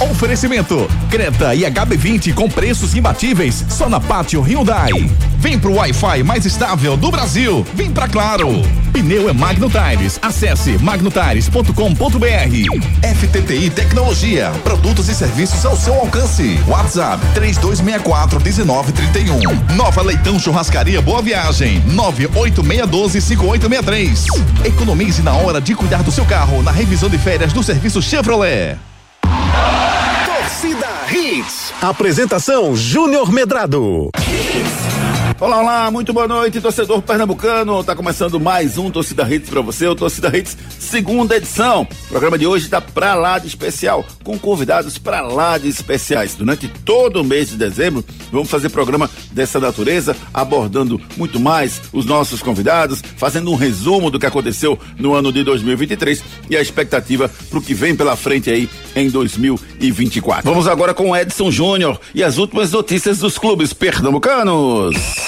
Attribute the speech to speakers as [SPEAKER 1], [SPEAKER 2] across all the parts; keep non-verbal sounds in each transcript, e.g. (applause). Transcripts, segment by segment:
[SPEAKER 1] Oferecimento: Creta e HB20 com preços imbatíveis só na Pátio Hyundai. Vem pro Wi-Fi mais estável do Brasil. Vem pra Claro. Pneu é Magno Tires. Acesse magnotires.com.br. FTTI Tecnologia. Produtos e serviços ao seu alcance. WhatsApp 3264 1931. Nova Leitão Churrascaria Boa Viagem. 98612 5863. Economize na hora de cuidar do seu carro na revisão de férias do serviço Chevrolet.
[SPEAKER 2] Torcida Hits. Apresentação Júnior Medrado.
[SPEAKER 3] Olá, olá, muito boa noite, torcedor pernambucano. Tá começando mais um Torcida Hits para você, o Torcida Hits segunda edição. O programa de hoje tá pra lá de especial, com convidados pra lá de especiais. Durante todo o mês de dezembro, vamos fazer programa dessa natureza, abordando muito mais os nossos convidados, fazendo um resumo do que aconteceu no ano de 2023 e a expectativa pro que vem pela frente aí em 2024. Vamos agora com Edson Júnior e as últimas notícias dos clubes pernambucanos.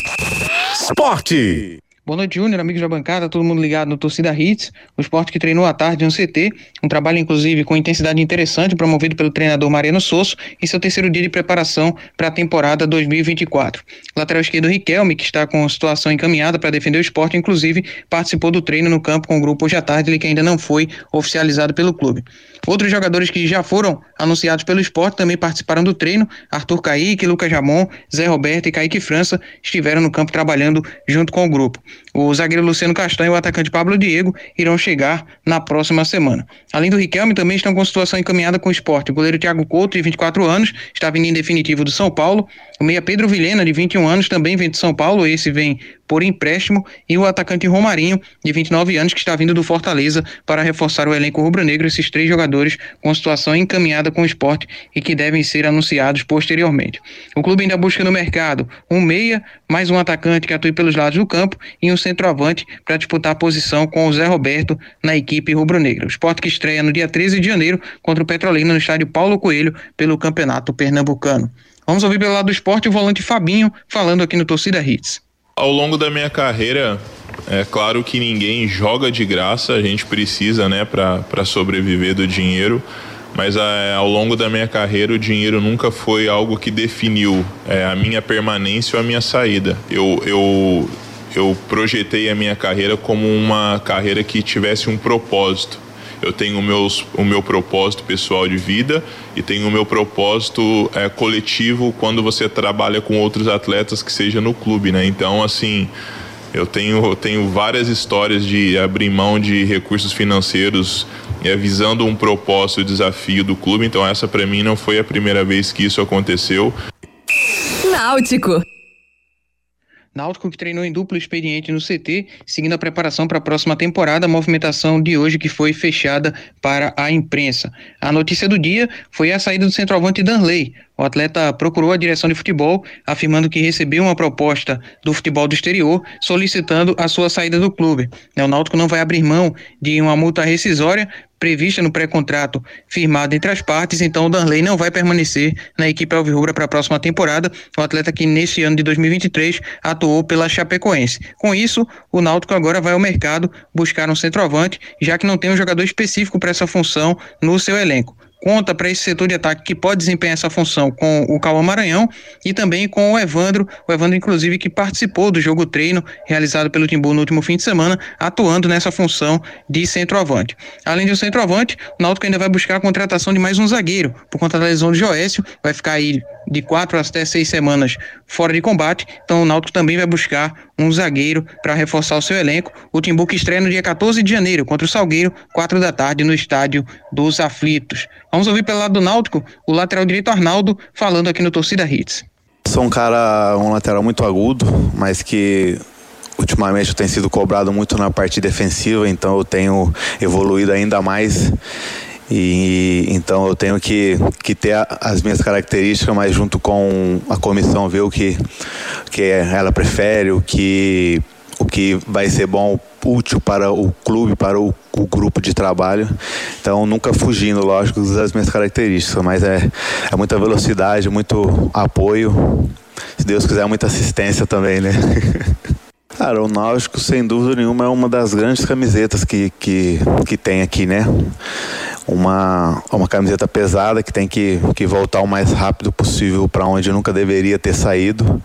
[SPEAKER 2] Esporte.
[SPEAKER 4] Boa noite, Júnior, amigos da bancada, todo mundo ligado no Torcida Hits, o esporte que treinou à tarde no CT, um trabalho inclusive com intensidade interessante, promovido pelo treinador Mariano Sosso, em seu terceiro dia de preparação para a temporada 2024. lateral esquerdo Riquelme, que está com situação encaminhada para defender o esporte, inclusive participou do treino no campo com o grupo hoje à tarde, ele que ainda não foi oficializado pelo clube. Outros jogadores que já foram anunciados pelo esporte também participaram do treino. Arthur Caíque, Lucas Jamon, Zé Roberto e Kaique França estiveram no campo trabalhando junto com o grupo. O zagueiro Luciano Castanho e o atacante Pablo Diego irão chegar na próxima semana. Além do Riquelme, também estão com situação encaminhada com o esporte. O goleiro Thiago Couto, de 24 anos, está vindo em definitivo do São Paulo. O meia Pedro Vilhena, de 21 anos, também vem de São Paulo. Esse vem por empréstimo. E o atacante Romarinho, de 29 anos, que está vindo do Fortaleza para reforçar o elenco rubro-negro. Esses três jogadores com situação encaminhada com o esporte e que devem ser anunciados posteriormente. O clube ainda busca no mercado um meia, mais um atacante que atue pelos lados do campo e um centroavante para disputar a posição com o Zé Roberto na equipe rubro-negra. O esporte que estreia no dia 13 de janeiro contra o Petrolina no estádio Paulo Coelho pelo Campeonato Pernambucano. Vamos ouvir pelo lado do esporte o volante Fabinho falando aqui no Torcida Hits.
[SPEAKER 5] Ao longo da minha carreira, é claro que ninguém joga de graça, a gente precisa, né, para sobreviver do dinheiro. Mas é, ao longo da minha carreira, o dinheiro nunca foi algo que definiu é, a minha permanência ou a minha saída. Eu, eu eu projetei a minha carreira como uma carreira que tivesse um propósito. Eu tenho o, meus, o meu propósito pessoal de vida e tenho o meu propósito é, coletivo quando você trabalha com outros atletas que seja no clube, né? Então, assim, eu tenho, eu tenho várias histórias de abrir mão de recursos financeiros é, visando um propósito e desafio do clube. Então, essa para mim não foi a primeira vez que isso aconteceu.
[SPEAKER 6] Náutico.
[SPEAKER 4] Náutico que treinou em duplo expediente no CT, seguindo a preparação para a próxima temporada, a movimentação de hoje que foi fechada para a imprensa. A notícia do dia foi a saída do centroavante Danley. O atleta procurou a direção de futebol, afirmando que recebeu uma proposta do futebol do exterior solicitando a sua saída do clube. O Náutico não vai abrir mão de uma multa rescisória prevista no pré-contrato firmado entre as partes, então o Danley não vai permanecer na equipe Alvirrubra para a próxima temporada, o atleta que neste ano de 2023 atuou pela Chapecoense. Com isso, o Náutico agora vai ao mercado buscar um centroavante, já que não tem um jogador específico para essa função no seu elenco conta para esse setor de ataque que pode desempenhar essa função com o Cauã Maranhão e também com o Evandro, o Evandro inclusive que participou do jogo treino realizado pelo Timbu no último fim de semana, atuando nessa função de centroavante. Além de um centroavante, o Náutico ainda vai buscar a contratação de mais um zagueiro, por conta da lesão de Joécio, vai ficar aí de quatro até seis semanas fora de combate, então o Náutico também vai buscar um zagueiro para reforçar o seu elenco. O Timbu que estreia no dia 14 de janeiro contra o Salgueiro, quatro da tarde no estádio dos Aflitos. Vamos ouvir pelo lado do Náutico o lateral direito Arnaldo falando aqui no Torcida Hits.
[SPEAKER 7] Sou um cara, um lateral muito agudo, mas que ultimamente eu tenho sido cobrado muito na parte defensiva, então eu tenho evoluído ainda mais. E então eu tenho que, que ter as minhas características, mas junto com a comissão ver o que, que ela prefere, o que, o que vai ser bom, útil para o clube, para o, o grupo de trabalho. Então nunca fugindo, lógico, das minhas características, mas é, é muita velocidade, muito apoio. Se Deus quiser, muita assistência também, né? (laughs) Cara, o Náutico, sem dúvida nenhuma, é uma das grandes camisetas que, que, que tem aqui, né? Uma, uma camiseta pesada que tem que, que voltar o mais rápido possível para onde nunca deveria ter saído.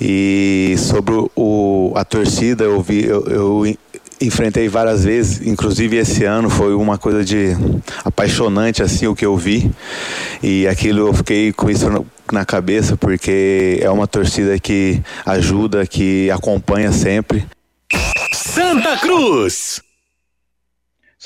[SPEAKER 7] E sobre o, a torcida, eu vi, eu, eu enfrentei várias vezes, inclusive esse ano foi uma coisa de apaixonante assim o que eu vi e aquilo eu fiquei com isso na cabeça porque é uma torcida que ajuda, que acompanha sempre.
[SPEAKER 2] Santa Cruz.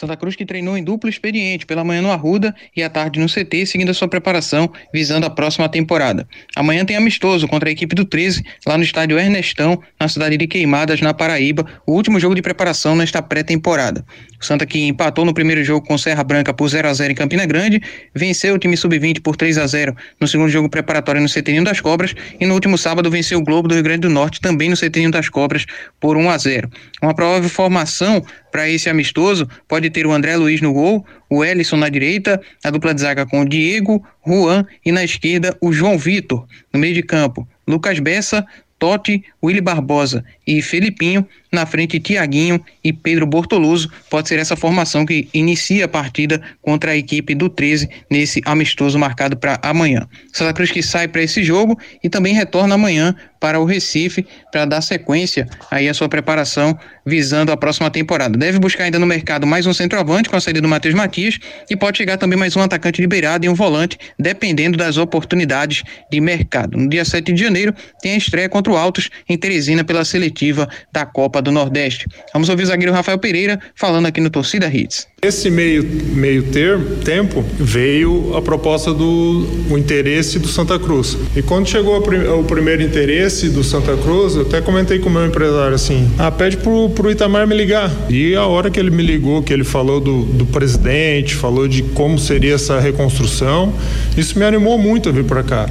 [SPEAKER 4] Santa Cruz que treinou em duplo expediente, pela manhã no Arruda e à tarde no CT, seguindo a sua preparação visando a próxima temporada. Amanhã tem amistoso contra a equipe do 13, lá no estádio Ernestão, na cidade de Queimadas, na Paraíba, o último jogo de preparação nesta pré-temporada. O Santa que empatou no primeiro jogo com Serra Branca por 0 a 0 em Campina Grande, venceu o time sub-20 por 3 a 0 no segundo jogo preparatório no CT das Cobras e no último sábado venceu o Globo do Rio Grande do Norte também no CT das Cobras por 1 a 0. Uma provável formação para esse amistoso pode ter o André Luiz no gol, o Ellison na direita, a dupla de zaga com o Diego, Juan e na esquerda o João Vitor. No meio de campo, Lucas Bessa, Totti, Willy Barbosa e Felipinho, na frente Tiaguinho e Pedro Bortoluso. Pode ser essa formação que inicia a partida contra a equipe do 13 nesse amistoso marcado para amanhã. Santa Cruz que sai para esse jogo e também retorna amanhã para o Recife para dar sequência aí a sua preparação visando a próxima temporada. Deve buscar ainda no mercado mais um centroavante com a saída do Matheus Matias e pode chegar também mais um atacante de beirada e um volante, dependendo das oportunidades de mercado. No dia 7 de janeiro tem a estreia contra o Altos em Teresina pela seletiva da Copa do Nordeste. Vamos ouvir o zagueiro Rafael Pereira falando aqui no Torcida Hits.
[SPEAKER 8] Esse meio, meio termo, tempo veio a proposta do o interesse do Santa Cruz. E quando chegou o primeiro interesse do Santa Cruz, eu até comentei com o meu empresário assim: ah, pede pro, pro Itamar me ligar. E a hora que ele me ligou, que ele falou do, do presidente, falou de como seria essa reconstrução, isso me animou muito a vir para cá.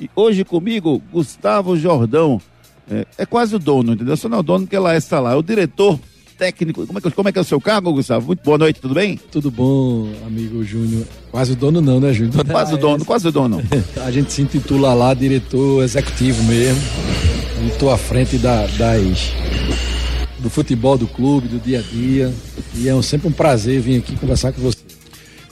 [SPEAKER 3] E hoje comigo, Gustavo Jordão. É, é, quase o dono, entendeu? Só não é o dono que ela está lá. É o diretor técnico. Como é, que, como é que é o seu cargo, Gustavo? Muito boa noite, tudo bem?
[SPEAKER 9] Tudo bom, amigo Júnior. Quase o dono não, né, Júnior?
[SPEAKER 3] Quase o dono, quase o dono. (laughs)
[SPEAKER 9] a gente se intitula lá diretor executivo mesmo. E estou à frente da, das do futebol do clube, do dia a dia. E é sempre um prazer vir aqui conversar com você.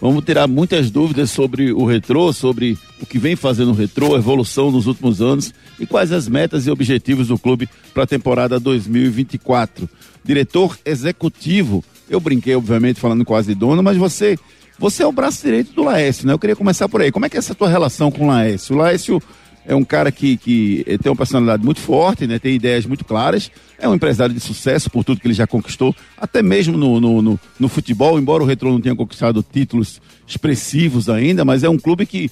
[SPEAKER 3] Vamos tirar muitas dúvidas sobre o retrô, sobre o que vem fazendo o retrô, a evolução nos últimos anos e quais as metas e objetivos do clube para a temporada 2024. Diretor executivo, eu brinquei, obviamente, falando quase dono, mas você você é o braço direito do Laércio, né? Eu queria começar por aí. Como é que é essa tua relação com o Laércio? O Laércio é um cara que, que tem uma personalidade muito forte, né? tem ideias muito claras, é um empresário de sucesso por tudo que ele já conquistou, até mesmo no, no, no, no futebol, embora o Retro não tenha conquistado títulos expressivos ainda, mas é um clube que,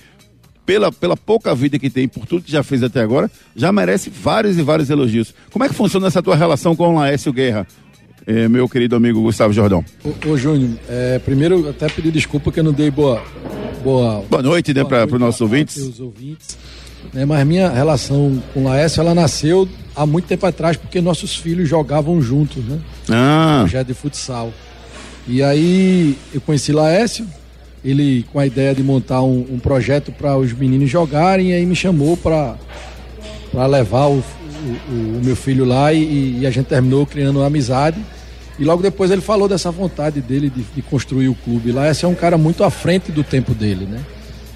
[SPEAKER 3] pela, pela pouca vida que tem, por tudo que já fez até agora, já merece vários e vários elogios. Como é que funciona essa tua relação com o Laércio Guerra? É, meu querido amigo Gustavo Jordão.
[SPEAKER 9] Ô, ô Júnior, é, primeiro até pedir desculpa que eu não dei boa.
[SPEAKER 3] Boa, boa noite, né, para os nossos ouvintes.
[SPEAKER 9] Né, mas minha relação com Laércio, ela nasceu há muito tempo atrás, porque nossos filhos jogavam juntos, né?
[SPEAKER 3] Ah.
[SPEAKER 9] Projeto de futsal. E aí eu conheci Laércio, ele com a ideia de montar um, um projeto para os meninos jogarem, e aí me chamou para levar o, o, o, meu filho lá e, e, a gente terminou criando uma amizade. E logo depois ele falou dessa vontade dele de, de construir o clube. Laércio é um cara muito à frente do tempo dele, né?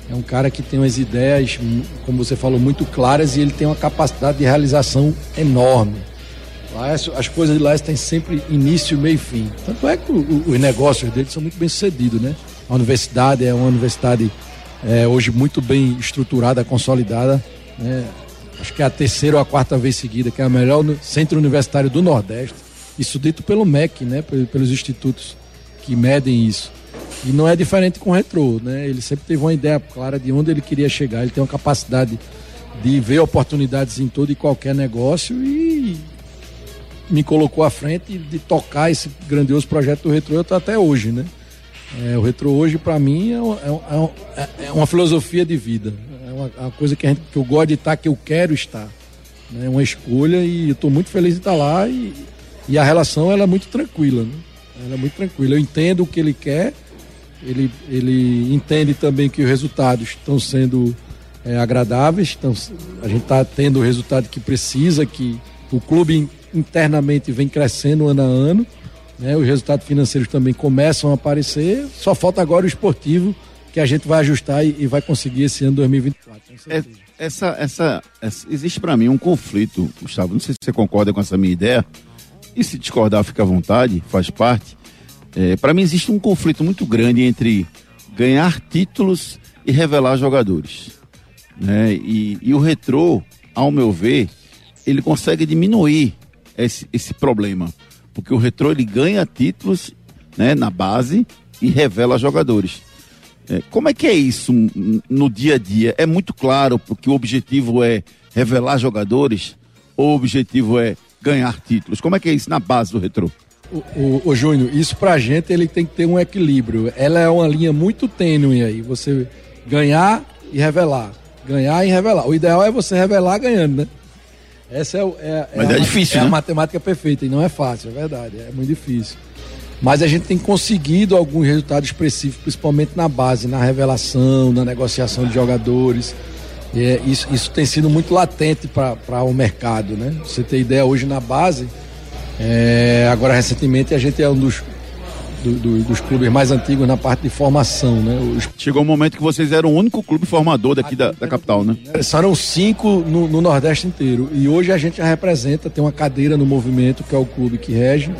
[SPEAKER 9] É um cara que tem umas ideias, como você falou, muito claras e ele tem uma capacidade de realização enorme. Laércio, as coisas de Laércio têm sempre início, meio e fim. Tanto é que os negócios dele são muito bem sucedidos, né? A universidade é uma universidade é, hoje muito bem estruturada, consolidada. Né? Acho que é a terceira ou a quarta vez seguida, que é a melhor centro universitário do Nordeste. Isso dito pelo MEC, né? Pelos institutos que medem isso. E não é diferente com o Retro, né? Ele sempre teve uma ideia clara de onde ele queria chegar. Ele tem uma capacidade de ver oportunidades em todo e qualquer negócio e me colocou à frente de tocar esse grandioso projeto do Retro até hoje, né? É, o Retro hoje, para mim, é, é, é, é, uma filosofia de vida. É uma, uma coisa que, gente, que, eu gosto de estar, que eu quero estar. É né? uma escolha e eu estou muito feliz de estar lá e, e a relação ela é muito tranquila. Né? Ela é muito tranquila. Eu entendo o que ele quer ele, ele entende também que os resultados estão sendo é, agradáveis, então a gente está tendo o resultado que precisa, que o clube internamente vem crescendo ano a ano. né? Os resultados financeiros também começam a aparecer. Só falta agora o esportivo, que a gente vai ajustar e, e vai conseguir esse ano 2024.
[SPEAKER 3] É, essa, essa, essa, existe para mim um conflito, Gustavo. Não sei se você concorda com essa minha ideia. E se discordar, fica à vontade, faz parte. É, para mim existe um conflito muito grande entre ganhar títulos e revelar jogadores. Né? E, e o retrô, ao meu ver, ele consegue diminuir esse, esse problema. Porque o retrô ele ganha títulos né, na base e revela jogadores. É, como é que é isso no dia a dia? É muito claro que o objetivo é revelar jogadores ou o objetivo é ganhar títulos? Como é que é isso na base do retrô?
[SPEAKER 9] O, o, o Júnior, isso pra gente ele tem que ter um equilíbrio. Ela é uma linha muito tênue aí. Você ganhar e revelar. Ganhar e revelar. O ideal é você revelar ganhando, né? Essa é, é,
[SPEAKER 3] Mas é,
[SPEAKER 9] a,
[SPEAKER 3] difícil,
[SPEAKER 9] é
[SPEAKER 3] né?
[SPEAKER 9] a matemática perfeita e não é fácil, é verdade. É muito difícil. Mas a gente tem conseguido alguns resultados expressivos, principalmente na base, na revelação, na negociação de jogadores. É, isso, isso tem sido muito latente para o mercado, né? Você ter ideia, hoje na base, é, agora recentemente a gente é um dos, do, do, dos clubes mais antigos na parte de formação, né? Os...
[SPEAKER 3] Chegou um momento que vocês eram o único clube formador daqui da, da capital, né?
[SPEAKER 9] Eram cinco no, no, Nordeste inteiro. E hoje a gente já representa, tem uma cadeira no movimento, que é o clube que rege.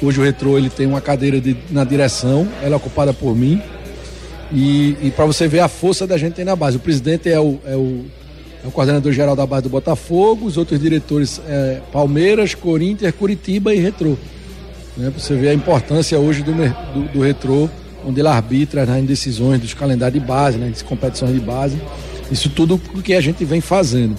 [SPEAKER 9] Hoje o Retrô ele tem uma cadeira de, na direção, ela é ocupada por mim. E, e para você ver a força da gente tem na base. O presidente é o, é o, é o coordenador geral da base do Botafogo, os outros diretores é Palmeiras, Corinthians, Curitiba e Retrô. Né? Você vê a importância hoje do, do, do Retrô, onde ele arbitra nas decisões dos calendários de base, né? das competições de base. Isso tudo porque a gente vem fazendo.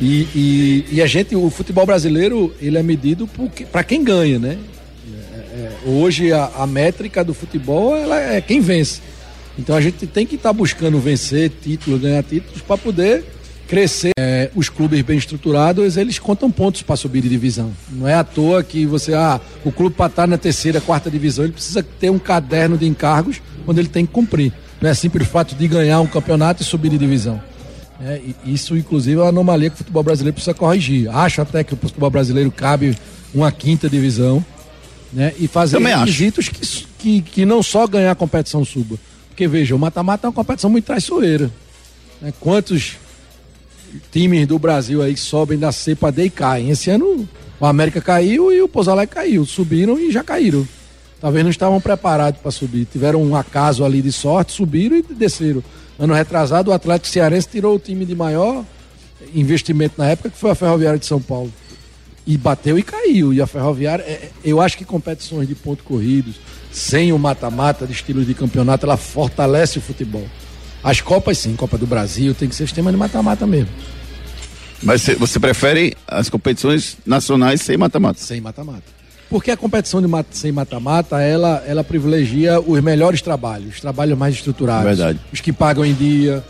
[SPEAKER 9] E, e, e, a gente, o futebol brasileiro, ele é medido para quem ganha, né? É, é, hoje a, a, métrica do futebol ela é quem vence. Então a gente tem que estar tá buscando vencer títulos, ganhar títulos para poder crescer. É, os clubes bem estruturados, eles contam pontos para subir de divisão. Não é à toa que você, ah, o clube para estar na terceira, quarta divisão, ele precisa ter um caderno de encargos onde ele tem que cumprir. Não é simples o fato de ganhar um campeonato e subir de divisão. É, isso, inclusive, é uma anomalia que o futebol brasileiro precisa corrigir. Acho até que o futebol brasileiro cabe uma quinta divisão né, e fazer
[SPEAKER 3] Também
[SPEAKER 9] requisitos que, que, que não só ganhar a competição suba. Porque, veja, o mata-mata é uma competição muito traiçoeira. Né? Quantos times do Brasil aí sobem da C para D e caem? Esse ano o América caiu e o Pozalé caiu. Subiram e já caíram. Talvez não estavam preparados para subir. Tiveram um acaso ali de sorte, subiram e desceram. Ano retrasado, o Atlético Cearense tirou o time de maior investimento na época, que foi a Ferroviária de São Paulo. E bateu e caiu. E a Ferroviária, é, é, eu acho que competições de pontos corridos, sem o mata-mata de estilos de campeonato, ela fortalece o futebol. As Copas, sim, Copa do Brasil, tem que ser sistema de mata-mata mesmo.
[SPEAKER 3] Mas você prefere as competições nacionais sem mata-mata?
[SPEAKER 9] Sem mata-mata. Porque a competição de mata, sem mata-mata, ela, ela privilegia os melhores trabalhos, os trabalhos mais estruturados.
[SPEAKER 3] Verdade.
[SPEAKER 9] Os que pagam em dia,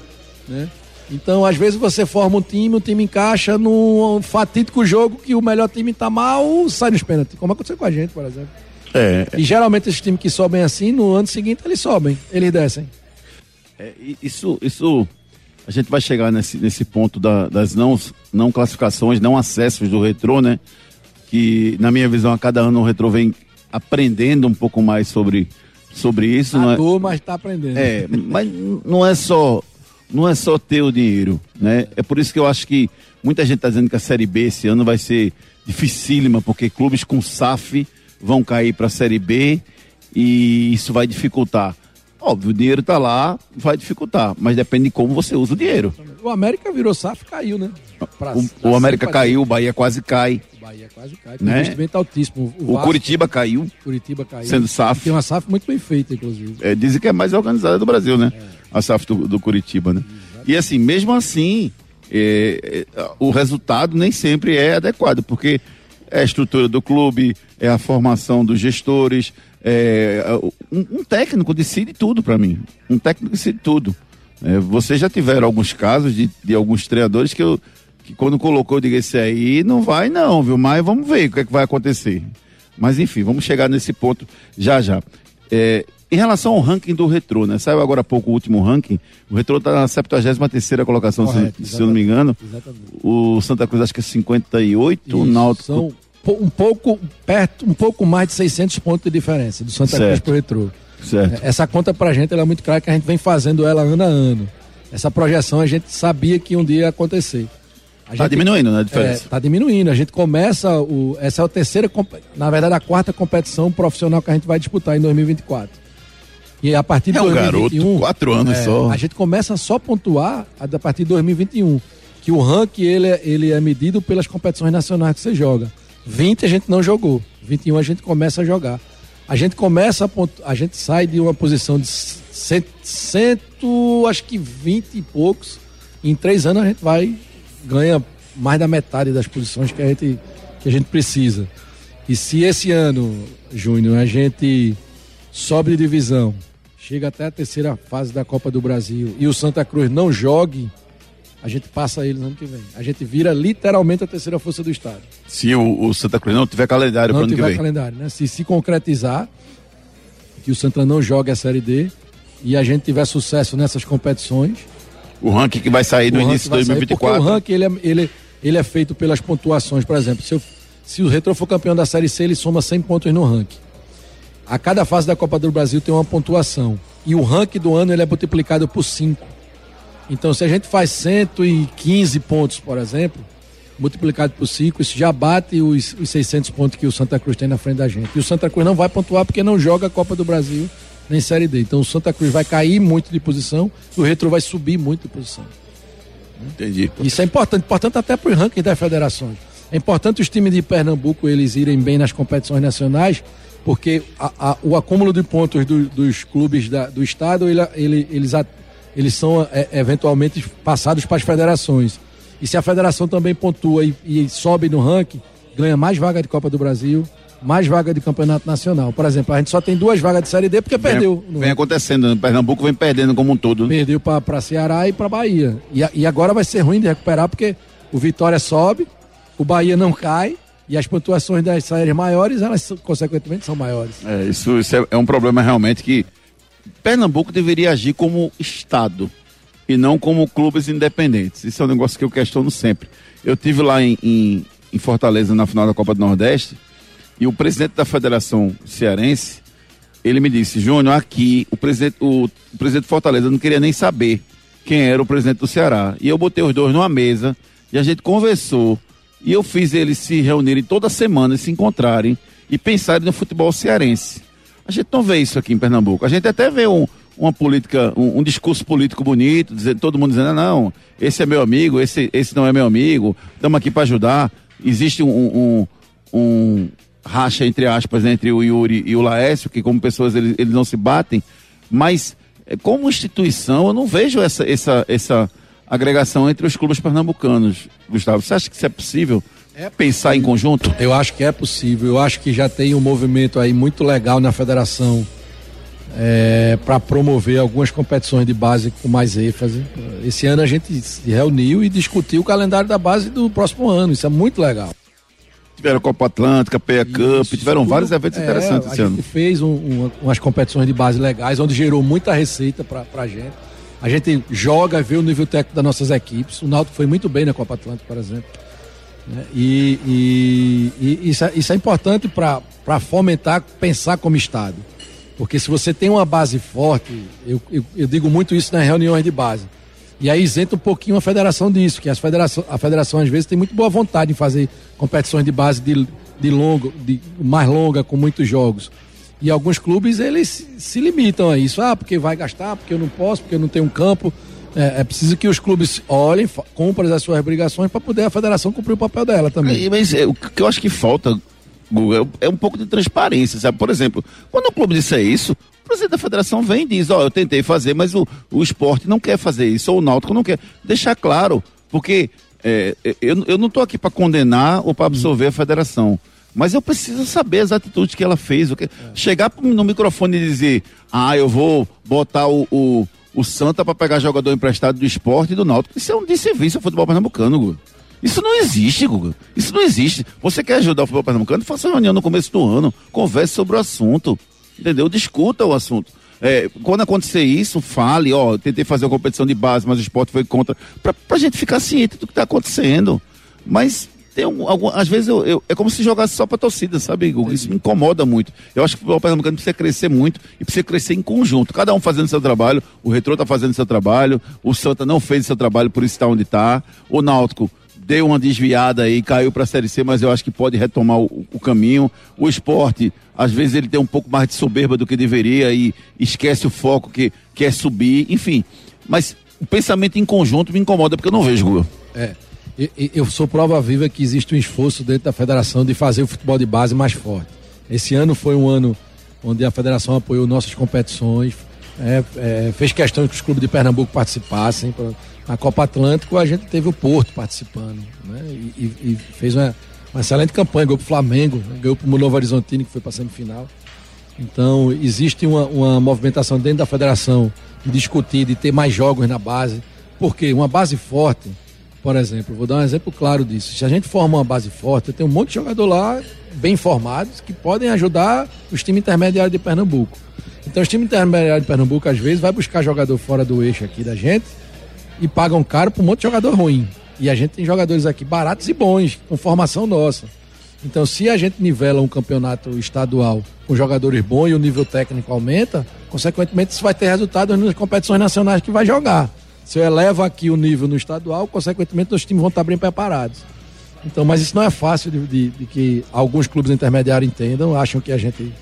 [SPEAKER 9] né? Então, às vezes você forma um time, o time encaixa num fatídico jogo que o melhor time tá mal, sai nos pênaltis, como aconteceu com a gente, por exemplo.
[SPEAKER 3] É.
[SPEAKER 9] E geralmente esses times que sobem assim, no ano seguinte eles sobem, eles descem.
[SPEAKER 3] É, isso, isso, a gente vai chegar nesse, nesse ponto da, das não, não classificações, não acessos do retrô, né? Que, na minha visão, a cada ano o retrô vem aprendendo um pouco mais sobre, sobre isso.
[SPEAKER 9] Tá
[SPEAKER 3] não é,
[SPEAKER 9] mas tá aprendendo.
[SPEAKER 3] É, mas não é só não é só ter o dinheiro, né? É por isso que eu acho que muita gente está dizendo que a Série B esse ano vai ser dificílima, porque clubes com SAF vão cair para a Série B e isso vai dificultar. Óbvio, o dinheiro está lá, vai dificultar, mas depende de como você usa o dinheiro.
[SPEAKER 9] O América virou SAF e caiu, né?
[SPEAKER 3] Pra, o, pra o América caiu, o Bahia quase cai.
[SPEAKER 9] O Bahia quase cai,
[SPEAKER 3] né?
[SPEAKER 9] investimento altíssimo.
[SPEAKER 3] O, o Vasco, Curitiba caiu.
[SPEAKER 9] Curitiba caiu.
[SPEAKER 3] Sendo SAF.
[SPEAKER 9] Tem uma SAF muito bem feita, inclusive.
[SPEAKER 3] É, dizem que é mais organizada do Brasil, né? É. A SAF do, do Curitiba, né? Exatamente. E assim, mesmo assim, é, é, o resultado nem sempre é adequado, porque é a estrutura do clube, é a formação dos gestores, é, um, um, técnico decide tudo para mim. Um técnico decide tudo. É, vocês já tiveram alguns casos de, de alguns treinadores que eu que quando colocou, eu digo, esse aí não vai não, viu? Mas vamos ver o que, é que vai acontecer. Mas enfim, vamos chegar nesse ponto já já. É, em relação ao ranking do Retro, né? Saiu agora há pouco o último ranking. O Retro está na 73 colocação, Correto, se, se, eu não me engano. Exatamente. O Santa Cruz acho que é 58, Isso, o Náutico
[SPEAKER 9] são um pouco perto, um pouco mais de 600 pontos de diferença do Santa certo. Cruz pro Retrô.
[SPEAKER 3] Certo.
[SPEAKER 9] Essa conta pra gente ela é muito clara que a gente vem fazendo ela ano a ano. Essa projeção a gente sabia que um dia ia acontecer.
[SPEAKER 3] A tá diminuindo, né, a
[SPEAKER 9] diferença? É, tá diminuindo. A gente começa o essa é a terceira, na verdade a quarta competição profissional que a gente vai disputar em 2024. E a partir de
[SPEAKER 3] é um 2021, garoto, quatro anos é, só.
[SPEAKER 9] A gente começa só a pontuar a partir de 2021, que o ranking ele é, ele é medido pelas competições nacionais que você joga. 20 a gente não jogou, 21 a gente começa a jogar. A gente começa a, a gente sai de uma posição de cento, cento, acho que 20 e poucos. Em três anos a gente vai ganha mais da metade das posições que a gente que a gente precisa. E se esse ano, Júnior, a gente sobe de divisão, chega até a terceira fase da Copa do Brasil e o Santa Cruz não jogue, a gente passa eles ano que vem. A gente vira literalmente a terceira força do estado.
[SPEAKER 3] Se o, o Santa Cruz não tiver calendário para ano que vem. Não tiver
[SPEAKER 9] calendário, né? Se se concretizar que o Santa não jogue a Série D e a gente tiver sucesso nessas competições.
[SPEAKER 3] O ranking que vai sair no início de 2024.
[SPEAKER 9] o ranking ele é, ele, ele é feito pelas pontuações, por exemplo, se, eu, se o Retro for campeão da Série C, ele soma 100 pontos no ranking. A cada fase da Copa do Brasil tem uma pontuação. E o ranking do ano ele é multiplicado por 5. Então, se a gente faz 115 pontos, por exemplo, multiplicado por 5, isso já bate os, os 600 pontos que o Santa Cruz tem na frente da gente. E o Santa Cruz não vai pontuar porque não joga a Copa do Brasil nem Série D. Então, o Santa Cruz vai cair muito de posição e o Retro vai subir muito de posição.
[SPEAKER 3] Entendi.
[SPEAKER 9] Isso é importante, importante até para os rankings das federações. É importante os times de Pernambuco eles irem bem nas competições nacionais, porque a, a, o acúmulo de pontos do, dos clubes da, do estado, ele, ele, eles, eles são é, eventualmente passados para as federações. E se a federação também pontua e, e sobe no ranking, ganha mais vaga de Copa do Brasil, mais vaga de campeonato nacional. Por exemplo, a gente só tem duas vagas de Série D porque vem, perdeu.
[SPEAKER 3] Vem acontecendo, né? Pernambuco vem perdendo como um todo.
[SPEAKER 9] Né? Perdeu para Ceará e para Bahia. E, e agora vai ser ruim de recuperar porque o Vitória sobe, o Bahia não cai e as pontuações das séries maiores, elas consequentemente são maiores.
[SPEAKER 3] É, isso, isso é, é um problema realmente que Pernambuco deveria agir como Estado e não como clubes independentes. Isso é um negócio que eu questiono sempre. Eu tive lá em, em, em Fortaleza na final da Copa do Nordeste e o presidente da Federação Cearense, ele me disse, Júnior, aqui o presidente, o, o presidente de Fortaleza não queria nem saber quem era o presidente do Ceará. E eu botei os dois numa mesa e a gente conversou. E eu fiz eles se reunirem toda semana, se encontrarem e pensarem no futebol cearense. A gente não vê isso aqui em Pernambuco. A gente até vê um, uma política, um, um, discurso político bonito, dizendo, todo mundo dizendo, não, esse é meu amigo, esse, esse não é meu amigo, estamos aqui para ajudar. Existe um, um, um, racha, entre aspas, entre o Yuri e o Laércio, que como pessoas eles, eles não se batem, mas eh, como instituição eu não vejo essa, essa, essa agregação entre os clubes pernambucanos, Gustavo. Você acha que isso é possível? É pensar em conjunto?
[SPEAKER 9] Eu acho que é possível. Eu acho que já tem um movimento aí muito legal na federação é, para promover algumas competições de base com mais ênfase. Esse ano a gente se reuniu e discutiu o calendário da base do próximo ano. Isso é muito legal.
[SPEAKER 3] Tiveram Copa Atlântica, PEA Cup, tiveram tudo, vários eventos é, interessantes esse ano. A
[SPEAKER 9] gente fez um, um, umas competições de base legais, onde gerou muita receita para a gente. A gente joga, vê o nível técnico das nossas equipes. O Náutico foi muito bem na Copa Atlântica, por exemplo. Né? E, e, e isso, é, isso é importante para fomentar, pensar como Estado. Porque se você tem uma base forte, eu, eu, eu, digo muito isso nas reuniões de base. E aí isenta um pouquinho a federação disso, que as federação, a federação às vezes tem muito boa vontade em fazer competições de base de, de longo, de mais longa, com muitos jogos. E alguns clubes eles se limitam a isso. Ah, porque vai gastar, porque eu não posso, porque eu não tenho um campo. É, é preciso que os clubes olhem, comprem as suas obrigações para poder a federação cumprir o papel dela também.
[SPEAKER 3] Mas é, o que eu acho que falta Google, é, é um pouco de transparência, sabe? Por exemplo, quando o clube disser isso, o presidente da federação vem e diz, ó, oh, eu tentei fazer, mas o, o esporte não quer fazer isso, ou o Náutico não quer. Deixar claro, porque é, é eu, eu não estou aqui para condenar ou para absolver a federação. Mas eu preciso saber as atitudes que ela fez. O que... É. Chegar no microfone e dizer, ah, eu vou botar o, o, o Santa para pegar jogador emprestado do esporte e do Náutico. Isso é um desserviço ao futebol pernambucano, Guga. Isso não existe, Guga. Isso não existe. Você quer ajudar o futebol pernambucano? Faça uma reunião no começo do ano. Converse sobre o assunto. Entendeu? Discuta o assunto. É, quando acontecer isso, fale, ó, tentei fazer uma competição de base, mas o esporte foi contra. Pra, pra gente ficar ciente do que está acontecendo. Mas tem um, algum, às vezes eu, eu, é como se jogasse só pra torcida, sabe? Isso me incomoda muito. Eu acho que o futebol pernambucano precisa crescer muito e precisa crescer em conjunto. Cada um fazendo seu trabalho, o Retrô tá fazendo seu trabalho, o Santa não fez seu trabalho, por isso está onde está. O Náutico deu uma desviada aí, caiu para a Série C, mas eu acho que pode retomar o, o, caminho. O esporte, às vezes ele tem um pouco mais de soberba do que deveria e esquece o foco que quer é subir, enfim. Mas o pensamento em conjunto me incomoda porque eu não vejo, Gua.
[SPEAKER 9] É. Eu sou prova viva que existe um esforço dentro da federação de fazer o futebol de base mais forte. Esse ano foi um ano onde a federação apoiou nossas competições, é, é, fez questão que os clubes de Pernambuco participassem. Pra, na Copa Atlântico a gente teve o Porto participando, né? E, e fez uma, uma, excelente campanha, ganhou pro Flamengo, né? ganhou pro Novo Horizontino, que foi para semifinal. Então, existe uma, uma movimentação dentro da federação de discutir, de ter mais jogos na base. Porque uma base forte, por exemplo, vou dar um exemplo claro disso. Se a gente forma uma base forte, tem um monte de jogador lá bem formados que podem ajudar os times intermediários de Pernambuco. Então, os times intermediários de Pernambuco, às vezes, vai buscar jogador fora do eixo aqui da gente e pagam caro para um monte de jogador ruim. E a gente tem jogadores aqui baratos e bons, com formação nossa. Então, se a gente nivela um campeonato estadual com jogadores bons e o nível técnico aumenta, consequentemente isso vai ter resultado nas competições nacionais que vai jogar. Se eu elevo aqui o nível no estadual, consequentemente os times vão estar bem preparados. Então, mas isso não é fácil de, de, de que alguns clubes intermediários entendam, acham que a gente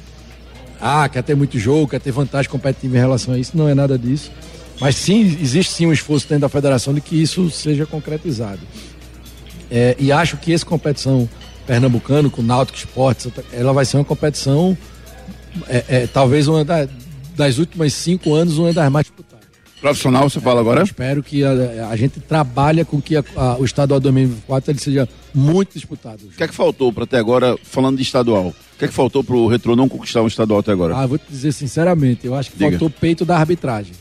[SPEAKER 9] ah, quer ter muito jogo, quer ter vantagem competitiva em relação a isso. Não é nada disso. Mas sim, existe sim um esforço dentro da federação de que isso seja concretizado. É, e acho que essa competição pernambucano com Náutico Esportes, ela vai ser uma competição, é, é, talvez uma da, das últimas cinco anos, uma das mais.
[SPEAKER 3] Profissional, você fala agora? Eu
[SPEAKER 9] espero que a, a, gente trabalhe com que a, a, o estadual 2024 ele seja muito disputado.
[SPEAKER 3] O que é que faltou para até agora, falando de estadual? O que é que faltou para o Retro não conquistar um estadual até agora?
[SPEAKER 9] Ah, vou te dizer sinceramente, eu acho que Diga. faltou peito da arbitragem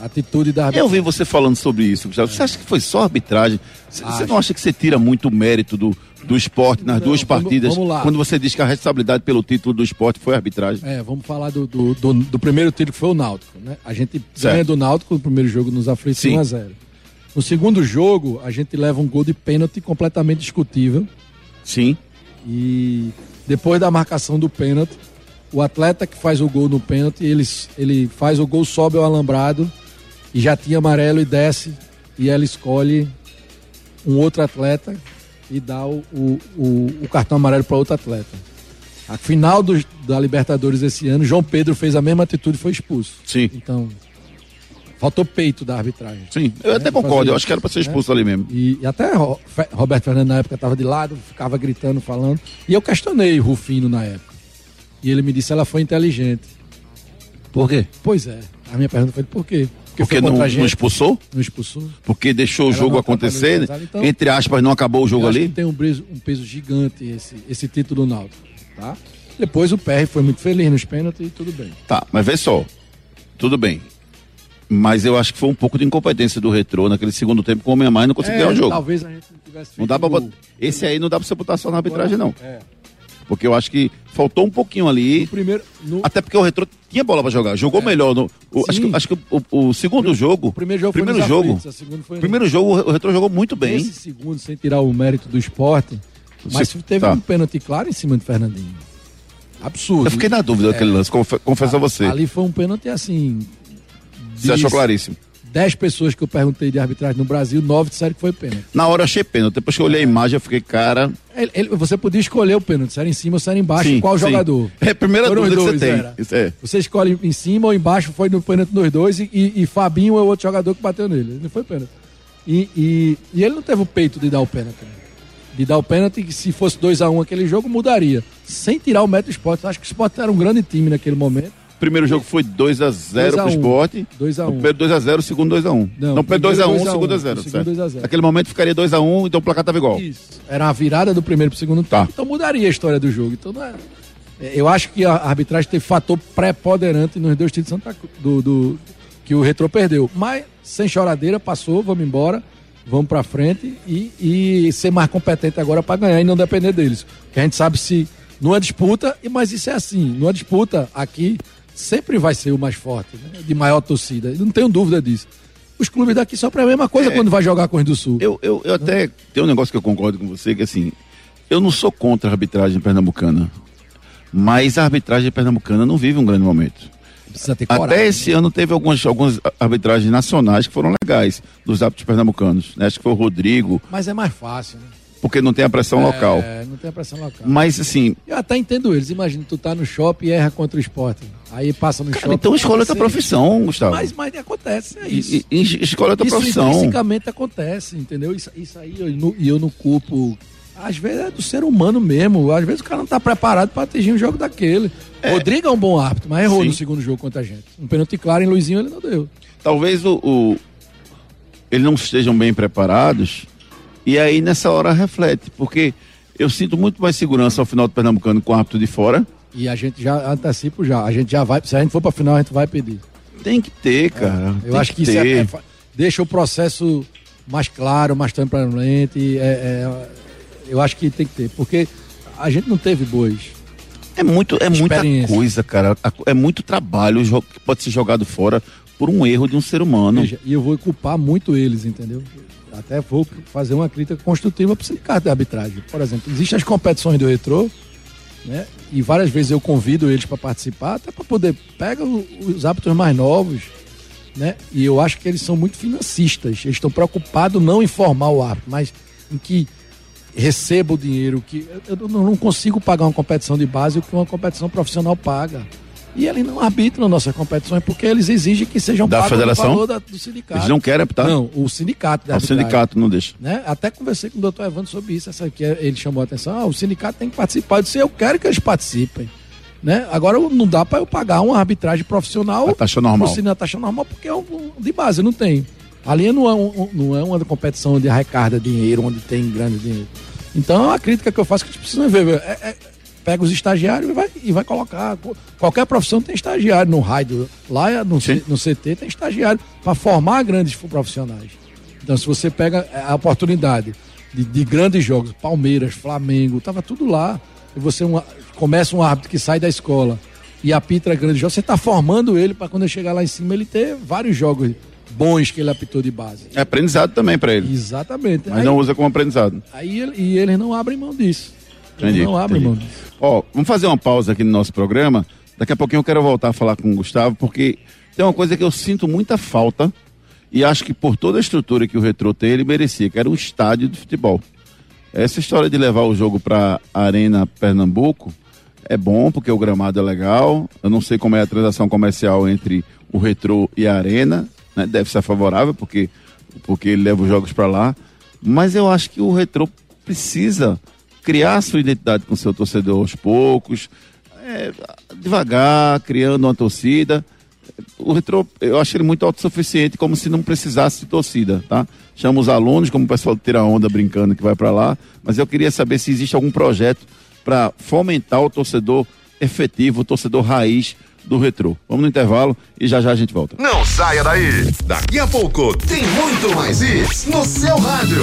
[SPEAKER 9] atitude da
[SPEAKER 3] arbitragem. Eu vi você falando sobre isso, Gustavo. Você acha que foi só arbitragem? Você não acha que você tira muito mérito do, do esporte nas não, duas partidas? Vamos, vamos quando você diz que a responsabilidade pelo título do esporte foi a arbitragem?
[SPEAKER 9] É, vamos falar do, do, do, do primeiro título que foi o Náutico, né? A gente certo. ganha do Náutico no primeiro jogo nos aflitos 1 a 0 No segundo jogo, a gente leva um gol de pênalti completamente discutível.
[SPEAKER 3] Sim.
[SPEAKER 9] E depois da marcação do pênalti, o atleta que faz o gol no pênalti, ele, ele faz o gol, sobe ao alambrado e já tinha amarelo e desce e ela escolhe um outro atleta e dá o, o, o, cartão amarelo para outro atleta. A final do, da Libertadores esse ano, João Pedro fez a mesma atitude e foi expulso.
[SPEAKER 3] Sim.
[SPEAKER 9] Então, faltou peito da arbitragem.
[SPEAKER 3] Sim, eu né? até concordo, eu acho que era para ser expulso né? ali mesmo.
[SPEAKER 9] E, e até Roberto Fernandes na época estava de lado, ficava gritando, falando. E eu questionei Rufino na época. E ele me disse ela foi inteligente.
[SPEAKER 3] Por quê?
[SPEAKER 9] Pois é. A minha pergunta foi por quê?
[SPEAKER 3] Porque, não, não, expulsou?
[SPEAKER 9] Não expulsou.
[SPEAKER 3] Porque deixou o jogo acontecer, então, entre aspas, não acabou o jogo ali?
[SPEAKER 9] tem um peso, um peso gigante esse, esse título do Náutico, tá? Depois o PR foi muito feliz nos pênaltis e tudo bem.
[SPEAKER 3] Tá, mas vê só. Tudo bem. Mas eu acho que foi um pouco de incompetência do retrô naquele segundo tempo com o homem a mais não conseguiu é, ganhar o jogo.
[SPEAKER 9] Talvez a gente não tivesse
[SPEAKER 3] não dá pra. Esse aí não dá pra você botar só na arbitragem, não. É. Porque eu acho que faltou um pouquinho ali.
[SPEAKER 9] No primeiro, no...
[SPEAKER 3] Até porque o Retro tinha bola para jogar. Jogou é. melhor. No, o, acho que, acho que o, o segundo jogo. O
[SPEAKER 9] primeiro jogo
[SPEAKER 3] primeiro jogo, primeiro jogo o Retro jogou muito bem.
[SPEAKER 9] Esse segundo, sem tirar o mérito do esporte. Mas teve tá. um pênalti claro em cima de Fernandinho. Absurdo.
[SPEAKER 3] Eu fiquei na dúvida é. daquele lance, confesso a, a você.
[SPEAKER 9] Ali foi um pênalti assim.
[SPEAKER 3] Você achou claríssimo?
[SPEAKER 9] 10 pessoas que eu perguntei de arbitragem no Brasil, 9 disseram que foi pênalti.
[SPEAKER 3] Na hora eu achei pênalti. Depois que eu olhei a imagem, eu fiquei, cara.
[SPEAKER 9] Ele, ele, você podia escolher o pênalti, se era em cima ou se era embaixo, sim, qual sim. jogador.
[SPEAKER 3] É a primeira Foram dúvida que você tem. É.
[SPEAKER 9] Você escolhe em cima ou embaixo, foi no pênalti nos dois, e, e, e Fabinho é o outro jogador que bateu nele. Ele foi pênalti. E, e, e, ele não teve o peito de dar o pênalti. De dar o pênalti, que se fosse 2x1 um aquele jogo, mudaria. Sem tirar o método esporte. Acho que o esporte era um grande time naquele momento
[SPEAKER 3] primeiro jogo foi 2x0 pro esporte.
[SPEAKER 9] 2x1.
[SPEAKER 3] Primeiro 2x0, o segundo 2x1. Não, não primeiro 2x1, o segundo 2x0. Naquele momento ficaria 2x1, então o placar tava igual. Isso.
[SPEAKER 9] Era a virada do primeiro pro segundo
[SPEAKER 3] tá.
[SPEAKER 9] tempo, então mudaria a história do jogo. Então não é... é eu acho que a arbitragem teve fator preponderante nos dois títulos Santa Cruz, do, do, que o Retro perdeu. Mas sem choradeira, passou, vamos embora, vamos pra frente e, e ser mais competente agora para ganhar e não depender deles. Porque a gente sabe se numa disputa, mas isso é assim, numa disputa aqui, sempre vai ser o mais forte, né? de maior torcida. Não tenho dúvida disso. Os clubes daqui só para a mesma coisa é, quando vai jogar com o Rio do Sul.
[SPEAKER 3] Eu, eu, eu até tenho um negócio que eu concordo com você, que assim, eu não sou contra a arbitragem pernambucana, mas a arbitragem pernambucana não vive um grande momento. Até esse ano teve algumas, algumas arbitragens nacionais que foram legais, dos árbitros pernambucanos. Né? Acho que foi o Rodrigo.
[SPEAKER 9] Mas é mais fácil, né?
[SPEAKER 3] Porque não tem a pressão é, local.
[SPEAKER 9] É, não tem a pressão local.
[SPEAKER 3] Mas assim.
[SPEAKER 9] Eu até entendo eles. Imagina, tu tá no shopping e erra contra o esporte. Aí passa no cara, shopping.
[SPEAKER 3] Então escolha outra profissão, Gustavo.
[SPEAKER 9] Mas, mas acontece, é isso.
[SPEAKER 3] E, e, escolha outra profissão.
[SPEAKER 9] Intrinsecamente acontece, entendeu? Isso, isso aí, e eu, eu não culpo às vezes é do ser humano mesmo. Às vezes o cara não está preparado para atingir um jogo daquele. É. Rodrigo é um bom árbitro, mas errou Sim. no segundo jogo contra a gente. Um pênalti claro em Luizinho ele não deu.
[SPEAKER 3] Talvez o, o eles não estejam bem preparados e aí nessa hora reflete, porque eu sinto muito mais segurança ao final do Pernambucano com o árbitro de fora.
[SPEAKER 9] E a gente já antecipa já, a gente já vai, se a gente for para final a gente vai pedir.
[SPEAKER 3] Tem que ter, cara.
[SPEAKER 9] É, eu acho que, que isso é, é, deixa o processo mais claro, mais transparente. É, é, eu acho que tem que ter, porque a gente não teve bois.
[SPEAKER 3] É muito, é muita coisa, cara. É muito trabalho que pode ser jogado fora por um erro de um ser humano. Veja,
[SPEAKER 9] e eu vou culpar muito eles, entendeu? Até vou fazer uma crítica construtiva para o sindicato de arbitragem. Por exemplo, existem as competições do retrô, né? E várias vezes eu convido eles para participar, até para poder pegar os árbitros mais novos, né? E eu acho que eles são muito financistas. Eles estão preocupados não em formar o árbitro, mas em que recebo o dinheiro que eu não consigo pagar uma competição de base o que uma competição profissional paga. E ele não arbitra nas nossas competições porque eles exigem que sejam
[SPEAKER 3] da pagos federação?
[SPEAKER 9] o valor da, do sindicato.
[SPEAKER 3] Eles não querem apitar?
[SPEAKER 9] Não, o sindicato
[SPEAKER 3] da O sindicato não deixa.
[SPEAKER 9] Né? Até conversei com o doutor Evandro sobre isso, essa aqui ele chamou a atenção, ah, o sindicato tem que participar. Eu disse, eu quero que eles participem. Né? Agora não dá para eu pagar uma arbitragem profissional.
[SPEAKER 3] A taxa normal.
[SPEAKER 9] A taxa normal porque é de base, não tem. Ali não é, um, não é uma competição onde arrecada dinheiro, onde tem grande dinheiro. Então, a crítica que eu faço é que a gente precisa ver. É, é, pega os estagiários e vai, e vai colocar. Qualquer profissão tem estagiário no raio. Lá no, no CT tem estagiário para formar grandes profissionais. Então, se você pega a oportunidade de, de grandes jogos, Palmeiras, Flamengo, tava tudo lá. E você uma, começa um árbitro que sai da escola e apita grande jogo, você está formando ele para quando ele chegar lá em cima ele ter vários jogos bons que ele apitou de base.
[SPEAKER 3] É aprendizado também para ele.
[SPEAKER 9] Exatamente.
[SPEAKER 3] Mas aí, não usa como aprendizado.
[SPEAKER 9] Aí e eles não abrem mão disso. Entendi, não abrem mão disso.
[SPEAKER 3] Ó, vamos fazer uma pausa aqui no nosso programa. Daqui a pouquinho eu quero voltar a falar com o Gustavo, porque tem uma coisa que eu sinto muita falta e acho que por toda a estrutura que o Retro tem, ele merecia, que era um estádio de futebol. Essa história de levar o jogo para a Arena Pernambuco é bom, porque o gramado é legal. Eu não sei como é a transação comercial entre o Retro e a Arena né? Deve ser favorável, porque, porque ele leva os jogos para lá. Mas eu acho que o Retro precisa criar sua identidade com seu torcedor aos poucos, é, devagar, criando uma torcida. O Retro, eu acho ele muito autossuficiente, como se não precisasse de torcida, tá? Chama os alunos, como o pessoal tira onda brincando que vai para lá, mas eu queria saber se existe algum projeto para fomentar o torcedor efetivo, o torcedor raiz do Retrô. Vamos no intervalo e já já a gente volta.
[SPEAKER 2] Não saia daí. Daqui a pouco tem muito mais isso no seu rádio.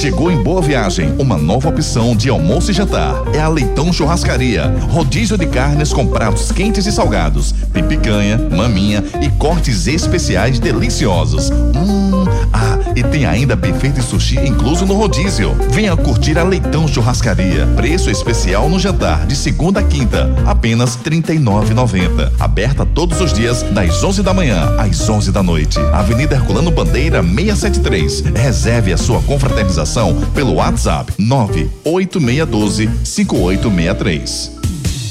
[SPEAKER 1] Chegou em Boa Viagem uma nova opção de almoço e jantar. É a Leitão Churrascaria. Rodízio de carnes com pratos quentes e salgados, pipicanha, maminha e cortes especiais deliciosos. Hum, e tem ainda buffet de sushi incluso no rodízio. Venha curtir a Leitão Churrascaria. Preço especial no jantar de segunda a quinta, apenas R$ 39,90. Aberta todos os dias das 11 da manhã às 11 da noite. Avenida Herculano Bandeira 673. Reserve a sua confraternização pelo WhatsApp 98612 5863.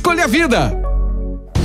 [SPEAKER 10] escolha a vida.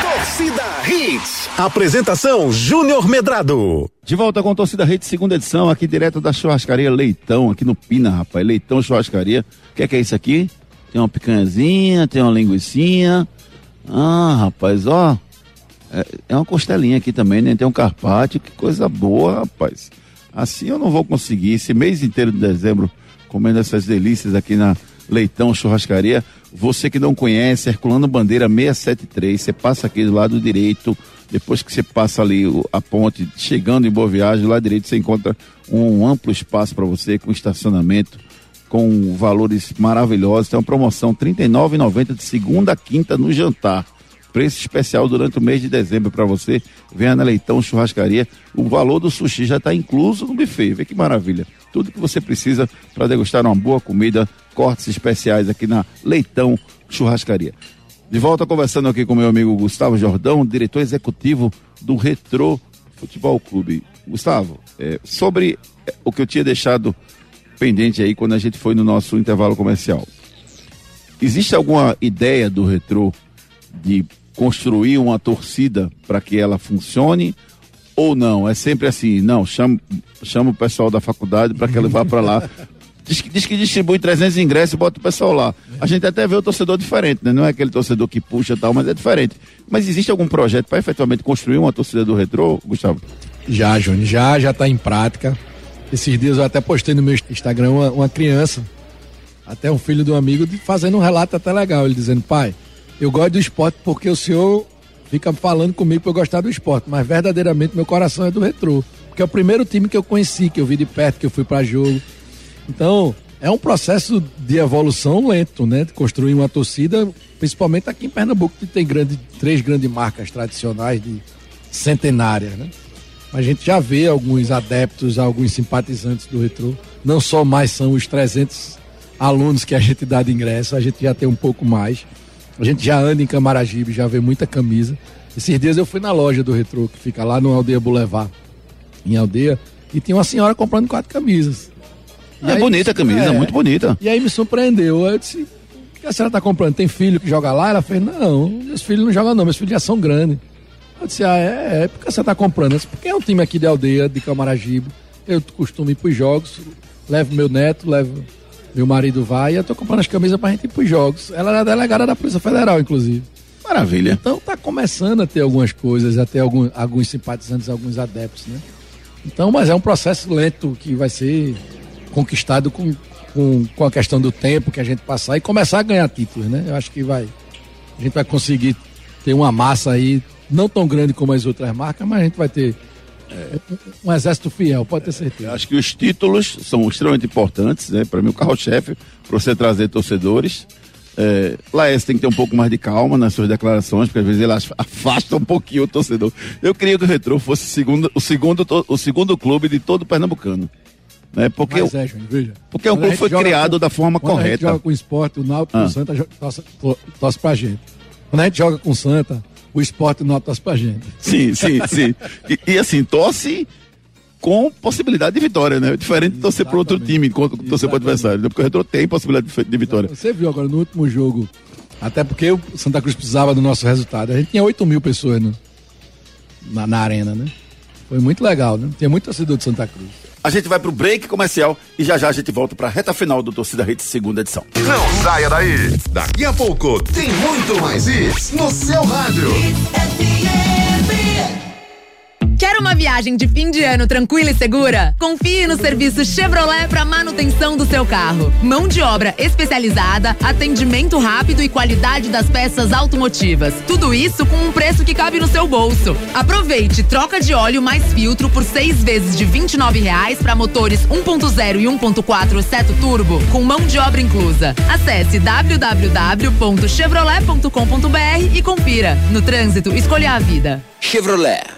[SPEAKER 2] Torcida Hits. Apresentação Júnior Medrado.
[SPEAKER 3] De volta com a Torcida Hits, segunda edição, aqui direto da churrascaria Leitão, aqui no Pina, rapaz. Leitão Churrascaria. O que é que é isso aqui? Tem uma picanhazinha, tem uma linguiçinha. Ah, rapaz, ó. É, é uma costelinha aqui também, né? Tem um carpaccio, que coisa boa, rapaz. Assim eu não vou conseguir. Esse mês inteiro de dezembro, comendo essas delícias aqui na Leitão Churrascaria. Você que não conhece, Herculano Bandeira 673, você passa aqui do lado direito, depois que você passa ali a ponte, chegando em Boa Viagem, lado direito você encontra um amplo espaço para você, com estacionamento, com valores maravilhosos. Tem uma promoção R$ 39,90 de segunda a quinta no jantar. Preço especial durante o mês de dezembro para você. Venha na Leitão Churrascaria. O valor do sushi já está incluso no buffet. Vê que maravilha. Tudo que você precisa para degustar uma boa comida, cortes especiais aqui na Leitão Churrascaria. De volta conversando aqui com meu amigo Gustavo Jordão, diretor executivo do Retro Futebol Clube. Gustavo, é, sobre é, o que eu tinha deixado pendente aí quando a gente foi no nosso intervalo comercial. Existe alguma ideia do Retro de construir uma torcida para que ela funcione ou não? É sempre assim, não, chama, chama o pessoal da faculdade para que ele vá para lá. (laughs) Diz que, diz que distribui 300 ingressos e bota o pessoal lá. A gente até vê o torcedor diferente, né? Não é aquele torcedor que puxa e tal, mas é diferente. Mas existe algum projeto para efetivamente construir uma torcida do Retro, Gustavo?
[SPEAKER 9] Já, Júnior, já, já tá em prática. Esses dias eu até postei no meu Instagram uma, uma criança, até um filho de um amigo, de- fazendo um relato até legal. Ele dizendo, pai, eu gosto do esporte porque o senhor fica falando comigo pra eu gostar do esporte, mas verdadeiramente meu coração é do retrô. Porque é o primeiro time que eu conheci, que eu vi de perto, que eu fui pra jogo. Então, é um processo de evolução lento, né? De construir uma torcida, principalmente aqui em Pernambuco, que tem grande, três grandes marcas tradicionais de centenárias, né? A gente já vê alguns adeptos, alguns simpatizantes do retrô. Não só mais são os 300 alunos que a gente dá de ingresso, a gente já tem um pouco mais. A gente já anda em Camaragibe, já vê muita camisa. Esses dias eu fui na loja do retrô, que fica lá no Aldeia Boulevard, em Aldeia, e tinha uma senhora comprando quatro camisas.
[SPEAKER 3] É bonita a camisa, muito bonita.
[SPEAKER 9] E aí me surpreendeu. Eu disse, o que a senhora tá comprando? Tem filho que joga lá? Ela fez, não, meus filhos não jogam não, meus filhos já são grandes. Eu disse, ah, é, é, por que você tá comprando? Eu disse, porque é um time aqui de aldeia, de Camaragibe. Eu costumo ir pros jogos, levo meu neto, levo meu marido vai, e eu tô comprando as camisas pra gente ir pros jogos. Ela era delegada da Polícia Federal, inclusive.
[SPEAKER 3] Maravilha.
[SPEAKER 9] Então tá começando a ter algumas coisas, até algum, alguns simpatizantes, alguns adeptos, né? Então, mas é um processo lento que vai ser conquistado com, com, com a questão do tempo que a gente passar e começar a ganhar títulos, né? Eu acho que vai. A gente vai conseguir ter uma massa aí, não tão grande como as outras marcas, mas a gente vai ter é, um, exército fiel, pode ter certeza.
[SPEAKER 3] Eu acho que os títulos são extremamente importantes, né? Para mim, o carro-chefe, para você trazer torcedores. É, Laércio tem que ter um pouco mais de calma nas suas declarações, porque às vezes ele afasta um pouquinho o torcedor. Eu queria que o Retrô fosse segundo, o, segundo, o segundo clube de todo pernambucano. Né? Porque,
[SPEAKER 9] Mas
[SPEAKER 3] o-
[SPEAKER 9] é, Júnior, veja.
[SPEAKER 3] porque o clube foi criado
[SPEAKER 9] com-
[SPEAKER 3] da forma
[SPEAKER 9] quando A gente
[SPEAKER 3] correta.
[SPEAKER 9] joga com o esporte, o Náutico,
[SPEAKER 3] Ah.
[SPEAKER 9] o Santa torce, to- torce pra gente. Quando a gente joga com o Santa, o esporte não torce pra gente.
[SPEAKER 3] Sim, sim, (laughs) sim. E, e, assim, torce com possibilidade de vitória, né? Diferente de torcer para outro time, torcer para adversário. Porque o Retro tem possibilidade de, de vitória.
[SPEAKER 9] Você viu agora no último jogo, até porque o Santa Cruz precisava do nosso resultado. A gente tinha 8 mil pessoas no, na, na arena, né? Foi muito legal, né? Tinha muito torcedor de Santa Cruz.
[SPEAKER 3] A gente vai pro break comercial e já já a gente volta pra reta final do Torcida Rede segunda edição.
[SPEAKER 2] Não saia daí. Daqui a pouco tem muito mais isso no seu rádio.
[SPEAKER 6] Quer uma viagem de fim de ano tranquila e segura? Confie no serviço Chevrolet para manutenção do seu carro. Mão de obra especializada, atendimento rápido e qualidade das peças automotivas. Tudo isso com um preço que cabe no seu bolso. Aproveite troca de óleo mais filtro por seis vezes de R$ 29,00 para motores 1.0 e 1.4 seto turbo, com mão de obra inclusa. Acesse www.chevrolet.com.br e confira. No trânsito, escolha a vida.
[SPEAKER 1] Chevrolet.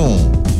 [SPEAKER 1] Réunion.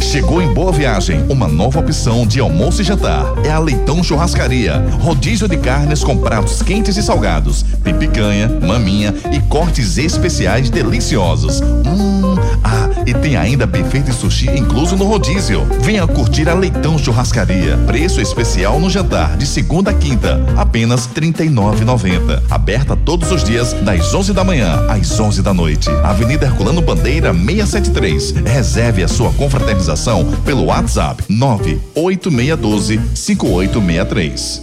[SPEAKER 1] Chegou em Boa Viagem uma nova opção de almoço e jantar. É a Leitão Churrascaria. Rodízio de carnes com pratos quentes e salgados. Tem picanha, maminha e cortes especiais deliciosos. Hum, ah, e tem ainda buffet de sushi incluso no rodízio. Venha curtir a Leitão Churrascaria. Preço especial no jantar de segunda a quinta, apenas R$ 39,90. Aberta todos os dias das 11 da manhã às 11 da noite. Avenida Herculano Bandeira 673. Reserve a sua confraternização pelo WhatsApp 98612 5863.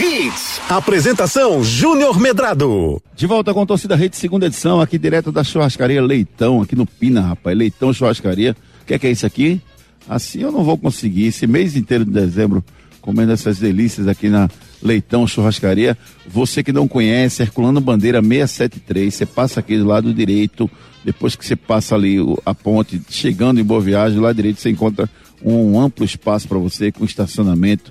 [SPEAKER 2] Hits. Apresentação Júnior Medrado.
[SPEAKER 3] De volta com a Torcida Rede, segunda edição, aqui direto da churrascaria Leitão, aqui no Pina, rapaz. Leitão Churrascaria. O que é, que é isso aqui? Assim eu não vou conseguir. Esse mês inteiro de dezembro, comendo essas delícias aqui na Leitão Churrascaria. Você que não conhece, Herculano Bandeira 673, você passa aqui do lado direito, depois que você passa ali a ponte, chegando em Boa Viagem, lá direito você encontra um amplo espaço para você, com estacionamento,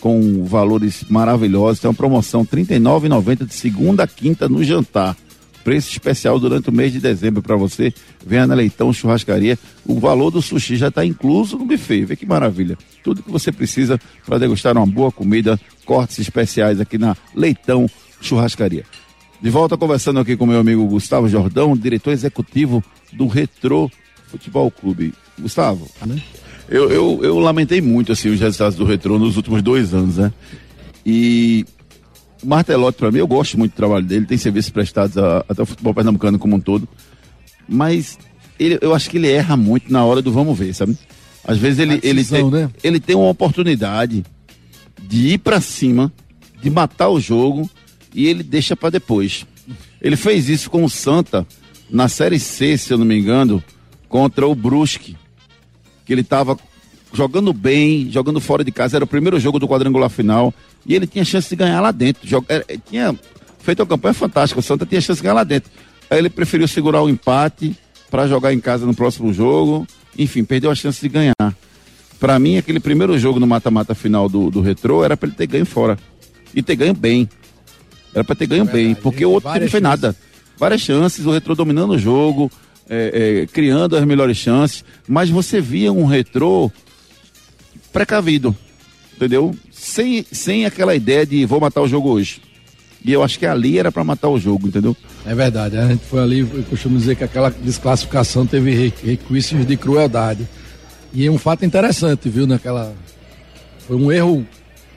[SPEAKER 3] com valores maravilhosos. Tem uma promoção R$ 39,90 de segunda a quinta no jantar. Preço especial durante o mês de dezembro para você. Venha na Leitão Churrascaria. O valor do sushi já está incluso no buffet. Vê que maravilha. Tudo que você precisa para degustar uma boa comida. Cortes especiais aqui na Leitão Churrascaria. De volta conversando aqui com meu amigo Gustavo Jordão, diretor executivo do Retro Futebol Clube. Gustavo, né? Eu, eu, eu lamentei muito assim os resultados do Retro nos últimos dois anos, né? E o Martelotti, para mim, eu gosto muito do trabalho dele, tem serviços prestados a, até o futebol pernambucano como um todo. Mas ele, eu acho que ele erra muito na hora do vamos ver, sabe? Às vezes ele, ele, tem, né? ele tem uma oportunidade de ir para cima, de matar o jogo e ele deixa para depois. Ele fez isso com o Santa na Série C, se eu não me engano, contra o Brusque, que ele estava jogando bem, jogando fora de casa, era o primeiro jogo do quadrangular final, e ele tinha chance de ganhar lá dentro. Era, tinha feito uma campanha fantástica, o Santa tinha chance de ganhar lá dentro. Aí ele preferiu segurar o empate para jogar em casa no próximo jogo, enfim, perdeu a chance de ganhar. Para mim, aquele primeiro jogo no mata-mata final do, do Retrô era para ele ter ganho fora. E ter ganho bem. Era para ter ganho é bem, porque o outro não fez nada. Várias chances, o Retrô dominando o jogo, é, é, criando as melhores chances, mas você via um Retrô precavido, entendeu? Sem, sem aquela ideia de vou matar o jogo hoje. E eu acho que ali era para matar o jogo, entendeu?
[SPEAKER 9] É verdade. A gente foi ali, eu costumo dizer que aquela desclassificação teve requisitos de crueldade. E é um fato interessante, viu, naquela. Foi um erro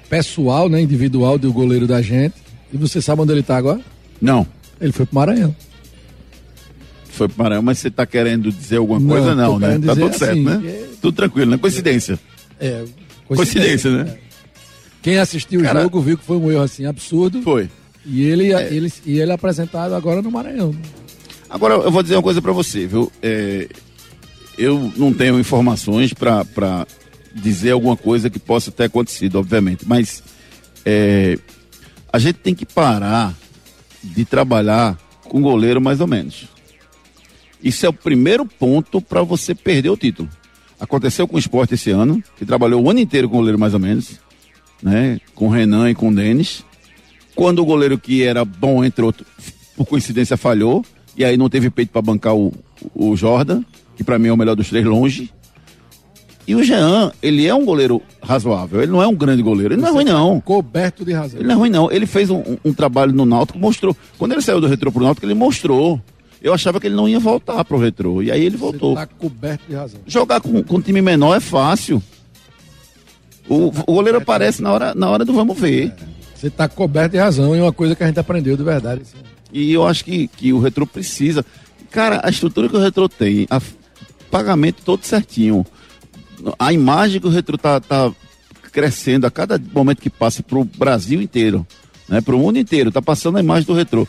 [SPEAKER 9] pessoal, né, individual do goleiro da gente. E você sabe onde ele está agora?
[SPEAKER 3] Não.
[SPEAKER 9] Ele foi pro Maranhão.
[SPEAKER 3] Foi pro Maranhão, mas você está querendo dizer alguma coisa? Não, né? Tá tudo certo, assim, né? É... Tudo tranquilo, né? Coincidência.
[SPEAKER 9] É.
[SPEAKER 3] Coincidência, coincidência né? É.
[SPEAKER 9] Quem assistiu Cara... o jogo viu que foi um erro assim absurdo.
[SPEAKER 3] Foi.
[SPEAKER 9] E ele, é. ele, e ele é apresentado agora no Maranhão.
[SPEAKER 3] Agora, eu vou dizer uma coisa para você, viu? É, eu não tenho informações para dizer alguma coisa que possa ter acontecido, obviamente, mas é, a gente tem que parar de trabalhar com goleiro mais ou menos. Isso é o primeiro ponto para você perder o título. Aconteceu com o esporte esse ano, que trabalhou o ano inteiro com goleiro mais ou menos, né? Com o Renan e com o Denis. Quando o goleiro que era bom, entre outros, por coincidência falhou, e aí não teve peito para bancar o, o Jordan, que para mim é o melhor dos três longe. E o Jean, ele é um goleiro razoável, ele não é um grande goleiro, ele não é ruim não.
[SPEAKER 9] Coberto de razão.
[SPEAKER 3] Ele não é ruim não, ele fez um, um trabalho no Náutico, mostrou, quando ele saiu do retrô pro Náutico, ele mostrou. Eu achava que ele não ia voltar pro retrô, e aí ele voltou. Você
[SPEAKER 9] tá coberto de razão.
[SPEAKER 3] Jogar com, com um time menor é fácil. O, o goleiro aparece na hora, na hora do vamos ver. É.
[SPEAKER 9] Você está coberto de razão e uma coisa que a gente aprendeu de verdade. Assim.
[SPEAKER 3] E eu acho que, que o retrô precisa. Cara, a estrutura que o retrô tem, a pagamento todo certinho. A imagem que o retrô tá, tá crescendo a cada momento que passa para o Brasil inteiro, né? Para o mundo inteiro, tá passando a imagem do retrô.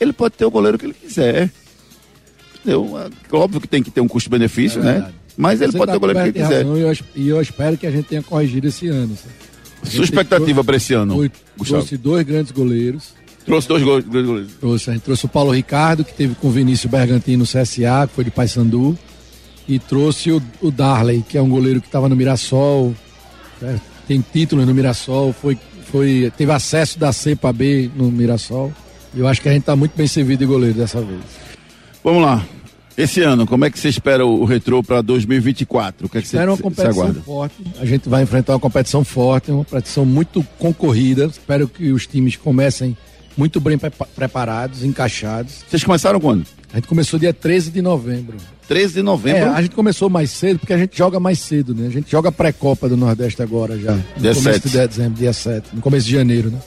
[SPEAKER 3] Ele pode ter o goleiro que ele quiser. É óbvio que tem que ter um custo-benefício, é né? Mas ele pode tá ter o goleiro que ele quiser.
[SPEAKER 9] Razão, e, eu, e eu espero que a gente tenha corrigido esse ano.
[SPEAKER 3] Sua expectativa para esse ano? Foi,
[SPEAKER 9] trouxe dois grandes goleiros.
[SPEAKER 3] Trouxe dois grandes goleiros.
[SPEAKER 9] Trouxe, a gente trouxe o Paulo Ricardo, que teve com o Vinícius Bergantino no CSA, que foi de Paysandu. E trouxe o, o Darley, que é um goleiro que estava no Mirassol, certo? tem títulos no Mirassol, foi, foi, teve acesso da C para B no Mirassol. Eu acho que a gente está muito bem servido de goleiro dessa vez.
[SPEAKER 3] Vamos lá. Esse ano, como é que você espera o, retrô para 2024? O que é que
[SPEAKER 9] você, uma competição forte. A gente vai enfrentar uma competição forte, uma competição muito concorrida. Espero que os times comecem muito bem pre preparados, encaixados.
[SPEAKER 3] Vocês começaram quando?
[SPEAKER 9] A gente começou dia 13 de novembro.
[SPEAKER 3] 13 de novembro? É,
[SPEAKER 9] a gente começou mais cedo porque a gente joga mais cedo, né? A gente joga pré-copa do Nordeste agora já. No começo 7. de dezembro, dia 7, no começo de janeiro, né?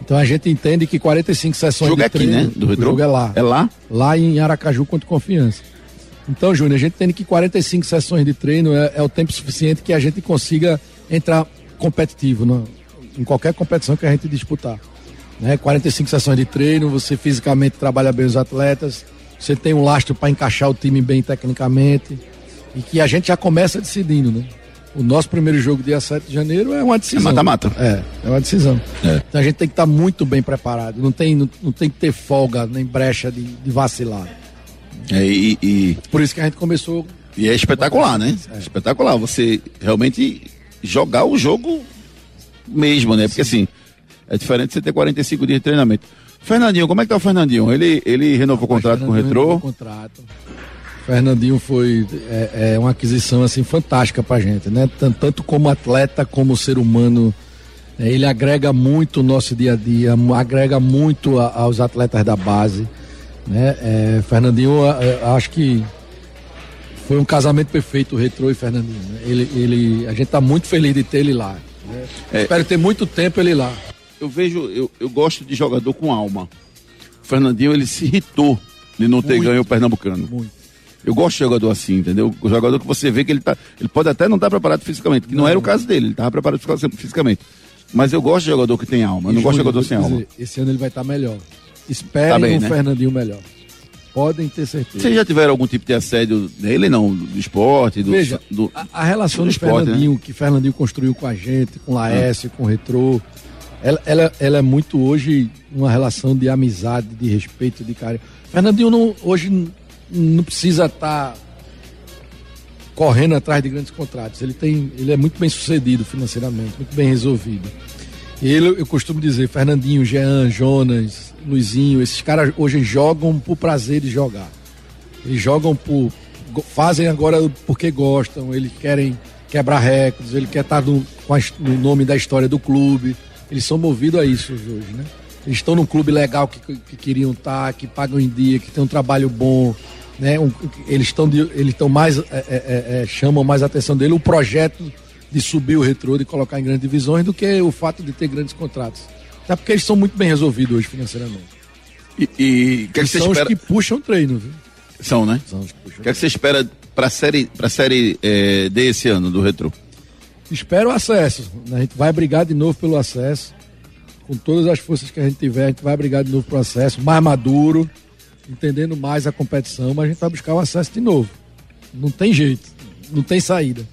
[SPEAKER 9] Então a gente entende que 45 sessões
[SPEAKER 3] o jogo
[SPEAKER 9] de
[SPEAKER 3] é treino, aqui, né? Do
[SPEAKER 9] o jogo é lá.
[SPEAKER 3] É lá?
[SPEAKER 9] Lá em Aracaju contra Confiança. Então, Júnior, a gente entende que 45 sessões de treino é, é, o tempo suficiente que a gente consiga entrar competitivo no, em qualquer competição que a gente disputar. Né? 45 sessões de treino, você fisicamente trabalha bem os atletas, você tem um lastro para encaixar o time bem tecnicamente e que a gente já começa decidindo, né? O nosso primeiro jogo, dia 7 de janeiro, é uma decisão.
[SPEAKER 3] É mata-mata.
[SPEAKER 9] É, é uma decisão. É. Então a gente tem que estar muito bem preparado. Não tem, não, não tem que ter folga nem brecha de, de vacilar.
[SPEAKER 3] É, e, e,
[SPEAKER 9] Por isso que a gente começou.
[SPEAKER 3] E é espetacular, né? É. Espetacular. Você realmente jogar o jogo mesmo, né? Porque Sim. assim, é diferente você ter 45 dias de treinamento. Fernandinho, como é que tá o Fernandinho? Ele, ele renovou o contrato com o Retrô? Renovou
[SPEAKER 9] contrato. Fernandinho foi é, é, uma aquisição assim fantástica pra gente, né? Tanto, tanto como atleta como ser humano. É, ele agrega muito o nosso dia a dia, agrega muito a, aos atletas da base. Né? É, Fernandinho, acho que foi um casamento perfeito, o Retrô e Fernandinho. Né? Ele, ele, a gente está muito feliz de ter ele lá. Né? É, Espero ter muito tempo ele lá.
[SPEAKER 3] Eu vejo, eu, eu gosto de jogador com alma. O Fernandinho, ele se irritou de não ter muito, ganho o Pernambucano. Muito. Eu gosto de jogador assim, entendeu? O jogador que você vê que ele tá. Ele pode até não estar tá preparado fisicamente, que não, não era o caso dele, ele estava preparado fisicamente.
[SPEAKER 11] Mas eu gosto de jogador que tem alma. Eu não gosto de jogador sem
[SPEAKER 9] dizer,
[SPEAKER 11] alma.
[SPEAKER 9] Esse ano ele vai estar melhor. Esperem
[SPEAKER 11] Tá bem,
[SPEAKER 9] um
[SPEAKER 11] né?
[SPEAKER 9] Fernandinho melhor. Podem ter certeza.
[SPEAKER 11] Vocês já tiveram algum tipo de assédio nele, não? Do esporte, do.
[SPEAKER 9] Veja,
[SPEAKER 11] do-
[SPEAKER 9] a, a relação
[SPEAKER 11] do
[SPEAKER 9] do,
[SPEAKER 11] esporte, né?
[SPEAKER 9] Fernandinho, que Fernandinho construiu com a gente, com o Laércio,
[SPEAKER 11] Ah.
[SPEAKER 9] com o Retrô, ela, ela, ela é muito hoje uma relação de amizade, de respeito, de carinho. Fernandinho não, hoje não precisa estar correndo atrás de grandes contratos. Ele, tem, ele é muito bem sucedido financeiramente, muito bem resolvido. Ele, eu costumo dizer, Fernandinho, Jean, Jonas, Luizinho, esses caras hoje jogam por prazer de jogar. Eles jogam por. fazem agora porque gostam, eles querem quebrar recordes, ele quer estar no, a his- no nome da história do clube. Eles são movidos a isso hoje, né? Eles estão num clube legal que, que queriam estar, que pagam em dia, que tem um trabalho bom, né? Um- eles estão eles estão mais é, é, é, é, chamam mais a atenção dele o projeto de subir o retrô, de colocar em grandes divisões, do que o fato de ter grandes contratos. Até porque eles são muito bem resolvidos hoje financeiramente.
[SPEAKER 11] E, e que, é que você
[SPEAKER 9] são
[SPEAKER 11] espera?
[SPEAKER 9] os que puxam o treino, viu?
[SPEAKER 11] São, né?
[SPEAKER 9] São os que puxam
[SPEAKER 11] O que, é que você espera pra série, pra série eh, desse ano, do Retro?
[SPEAKER 9] Espero o acesso. né? A gente vai brigar de novo pelo acesso. Com todas as forças que a gente tiver, a gente vai brigar de novo pelo acesso, mais maduro, entendendo mais a competição, mas a gente vai buscar o acesso de novo. Não tem jeito, não tem saída.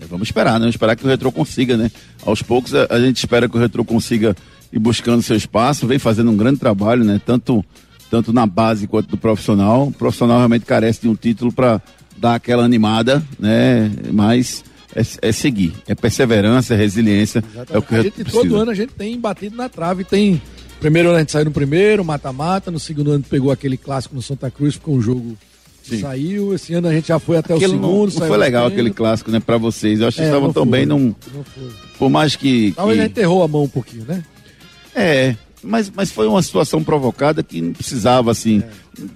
[SPEAKER 11] É, Vamos esperar, né? Vamos esperar que o Retro consiga, né? Aos poucos a, a gente espera que o Retro consiga ir buscando seu espaço, vem fazendo um grande trabalho, né? Tanto, tanto na base quanto no profissional. O profissional realmente carece de um título para dar aquela animada, né? Mas é, é seguir, é perseverança, é resiliência, é o que
[SPEAKER 9] a gente,
[SPEAKER 11] precisa.
[SPEAKER 9] todo ano a gente tem batido na trave, tem. Primeiro ano a gente saiu no primeiro, mata-mata, no segundo ano pegou aquele clássico no Santa Cruz, ficou um jogo
[SPEAKER 11] Sim.
[SPEAKER 9] saiu, esse ano a gente já foi até
[SPEAKER 11] Aquele
[SPEAKER 9] o
[SPEAKER 11] não-
[SPEAKER 9] segundo.
[SPEAKER 11] não,
[SPEAKER 9] saiu
[SPEAKER 11] foi legal aquele clássico, né, pra vocês. Eu acho que
[SPEAKER 9] É,
[SPEAKER 11] estavam
[SPEAKER 9] não
[SPEAKER 11] tão
[SPEAKER 9] foi,
[SPEAKER 11] bem, não.
[SPEAKER 9] não foi.
[SPEAKER 11] Por mais que.
[SPEAKER 9] Talvez
[SPEAKER 11] que-
[SPEAKER 9] a gente errou a mão um pouquinho, né?
[SPEAKER 11] É, mas, mas foi uma situação provocada que não precisava, assim.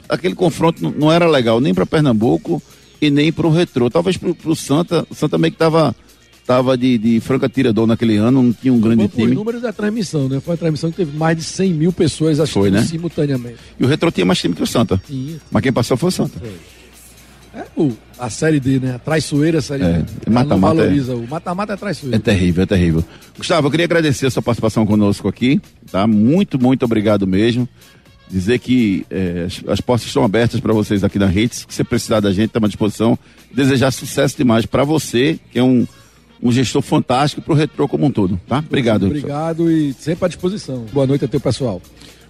[SPEAKER 11] Aquele confronto não, não era legal nem para Pernambuco e nem para o Retrô. Talvez para o Santa. O Santa meio que tava, tava de, de franca tirador naquele ano, não tinha um grande
[SPEAKER 9] Foi por
[SPEAKER 11] time.
[SPEAKER 9] números da transmissão, né? Foi uma transmissão que teve mais de 100 mil pessoas assistindo
[SPEAKER 11] Foi, né?
[SPEAKER 9] simultaneamente.
[SPEAKER 11] E o Retrô tinha mais time que o Santa.
[SPEAKER 9] Tinha.
[SPEAKER 11] Mas quem passou foi o Santa.
[SPEAKER 9] É o, a série D, né? A traiçoeira série
[SPEAKER 11] É,
[SPEAKER 9] D.
[SPEAKER 11] Mata-mata
[SPEAKER 9] não
[SPEAKER 11] é-
[SPEAKER 9] valoriza. O mata-mata é traiçoeira.
[SPEAKER 11] É terrível, é terrível. Gustavo, eu queria agradecer a sua participação conosco aqui, tá? Muito, muito obrigado mesmo. Dizer que eh, as, as portas estão abertas para vocês aqui na Redes. Se você precisar da gente, estamos à disposição. Desejar sucesso demais para você, que é um, um gestor fantástico para o Retrô como um todo, tá? Obrigado.
[SPEAKER 9] Obrigado e sempre à disposição. Boa noite a teu pessoal.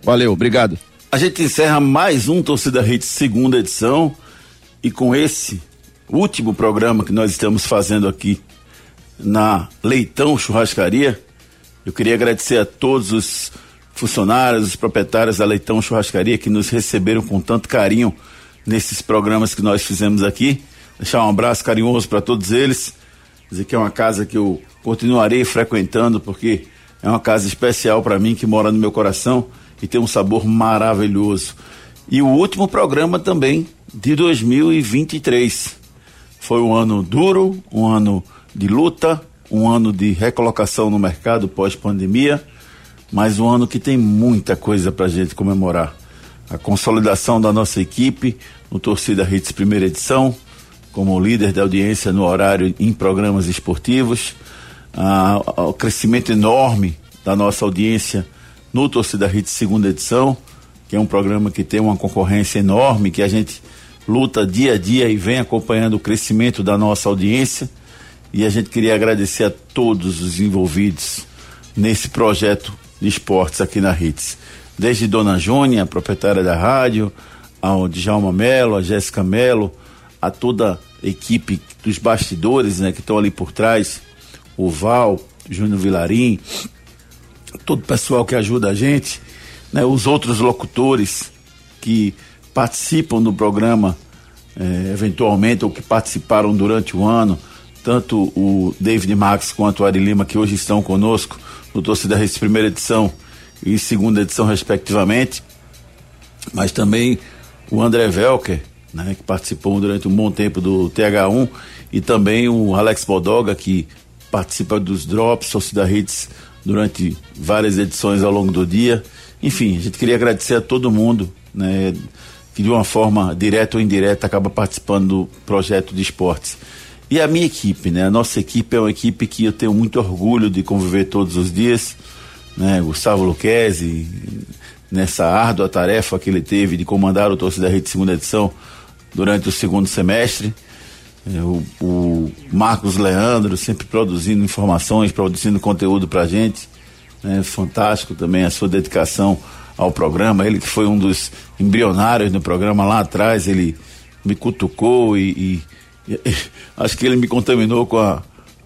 [SPEAKER 11] Valeu, obrigado.
[SPEAKER 3] A gente encerra mais um Torcida Hits segunda edição e com esse último programa que nós estamos fazendo aqui na Leitão Churrascaria, eu queria agradecer a todos os funcionários, os proprietários da Leitão Churrascaria que nos receberam com tanto carinho nesses programas que nós fizemos aqui. Deixar um abraço carinhoso para todos eles. Dizer que é uma casa que eu continuarei frequentando porque é uma casa especial para mim que mora no meu coração e tem um sabor maravilhoso. E o último programa também de 2023. Foi um ano duro, um ano de luta, um ano de recolocação no mercado pós-pandemia, mas um ano que tem muita coisa para gente comemorar. A consolidação da nossa equipe no Torcida Hits primeira edição, como líder da audiência no horário em programas esportivos, ah, o crescimento enorme da nossa audiência no Torcida Hits segunda edição, que é um programa que tem uma concorrência enorme, que a gente luta dia a dia e vem acompanhando o crescimento da nossa audiência. E a gente queria agradecer a todos os envolvidos nesse projeto de esportes aqui na Hits. Desde Dona Jônia, proprietária da rádio, ao Djalma Melo, a Jéssica Melo, a toda equipe dos bastidores né, que estão ali por trás, o Val, Júnior Vilarim, todo o pessoal que ajuda a gente, né, os outros locutores que participam do programa eh, eventualmente ou que participaram durante o ano, tanto o David Max quanto o Ari Lima, que hoje estão conosco no Torcida Reis primeira edição e segunda edição, respectivamente, mas também o André Velker, né, que participou durante um bom tempo do TH1, e também o Alex Bodoga, que participa dos Drops, Torcida Hits, durante várias edições ao longo do dia. Enfim, a gente queria agradecer a todo mundo, né, que de uma forma direta ou indireta acaba participando do projeto de esportes. e a minha equipe, né? A nossa equipe é uma equipe que eu tenho muito orgulho de conviver todos os dias, né? Gustavo Luquezzi, nessa árdua tarefa que ele teve de comandar o Torcida Rede segunda edição durante o segundo semestre. É, o, o, Marcos Leandro sempre produzindo informações, produzindo conteúdo para a gente. Né? Fantástico também a sua dedicação ao programa. Ele que foi um dos embrionários no programa lá atrás, ele me cutucou e, e, e (laughs) acho que ele me contaminou com a,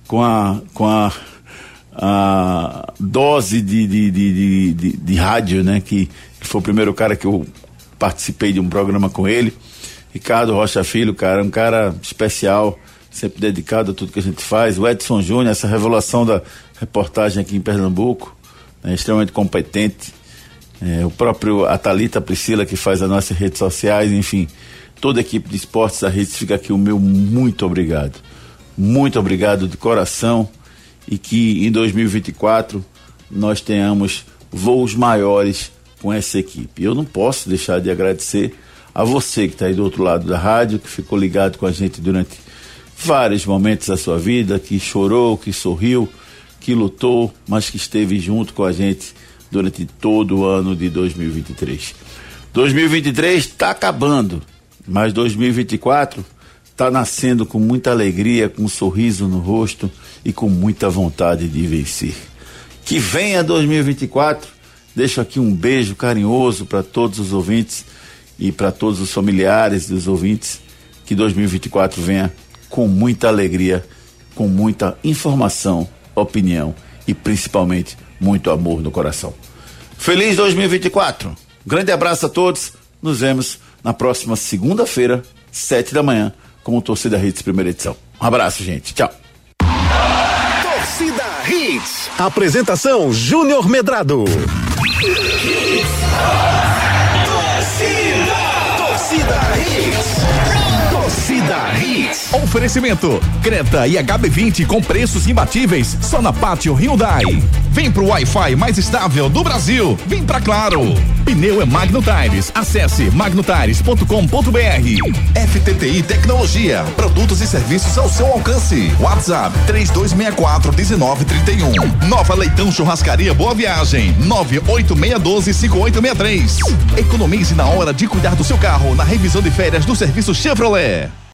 [SPEAKER 3] com a, com a, a dose de, de, de, de, de rádio, né? Que, que foi o primeiro cara que eu participei de um programa com ele. Ricardo Rocha Filho, cara, um cara especial, sempre dedicado a tudo que a gente faz. O Edson Júnior, essa revelação da reportagem aqui em Pernambuco, né, extremamente competente. É, o próprio Atalita Priscila, que faz as nossas redes sociais, enfim, toda a equipe de esportes da rede fica aqui o meu muito obrigado. Muito obrigado de coração e que em 2024 nós tenhamos voos maiores com essa equipe. Eu não posso deixar de agradecer a você que está aí do outro lado da rádio, que ficou ligado com a gente durante vários momentos da sua vida, que chorou, que sorriu, que lutou, mas que esteve junto com a gente durante todo o ano de 2023. 2023 está acabando, mas 2024 está nascendo com muita alegria, com um sorriso no rosto e com muita vontade de vencer. Que venha 2024. Deixo aqui um beijo carinhoso para todos os ouvintes e para todos os familiares dos ouvintes, que 2024 venha com muita alegria, com muita informação, opinião e principalmente muito amor no coração. Feliz 2024! Grande abraço a todos. Nos vemos na próxima segunda-feira, sete da manhã, com o Torcida Hits primeira edição. Um abraço, gente. Tchau.
[SPEAKER 2] Torcida Hits. Apresentação Júnior Medrado.
[SPEAKER 1] Oferecimento: Creta e HB20 com preços imbatíveis só na Pátio Hyundai. Vem pro Wi-Fi mais estável do Brasil. Vem pra Claro. Pneu é Magno Tires. Acesse magnotires.com.br. FTTI Tecnologia. Produtos e serviços ao seu alcance. WhatsApp 3264 1931. Nova Leitão Churrascaria Boa Viagem. 98612 5863. Economize na hora de cuidar do seu carro na revisão de férias do serviço Chevrolet.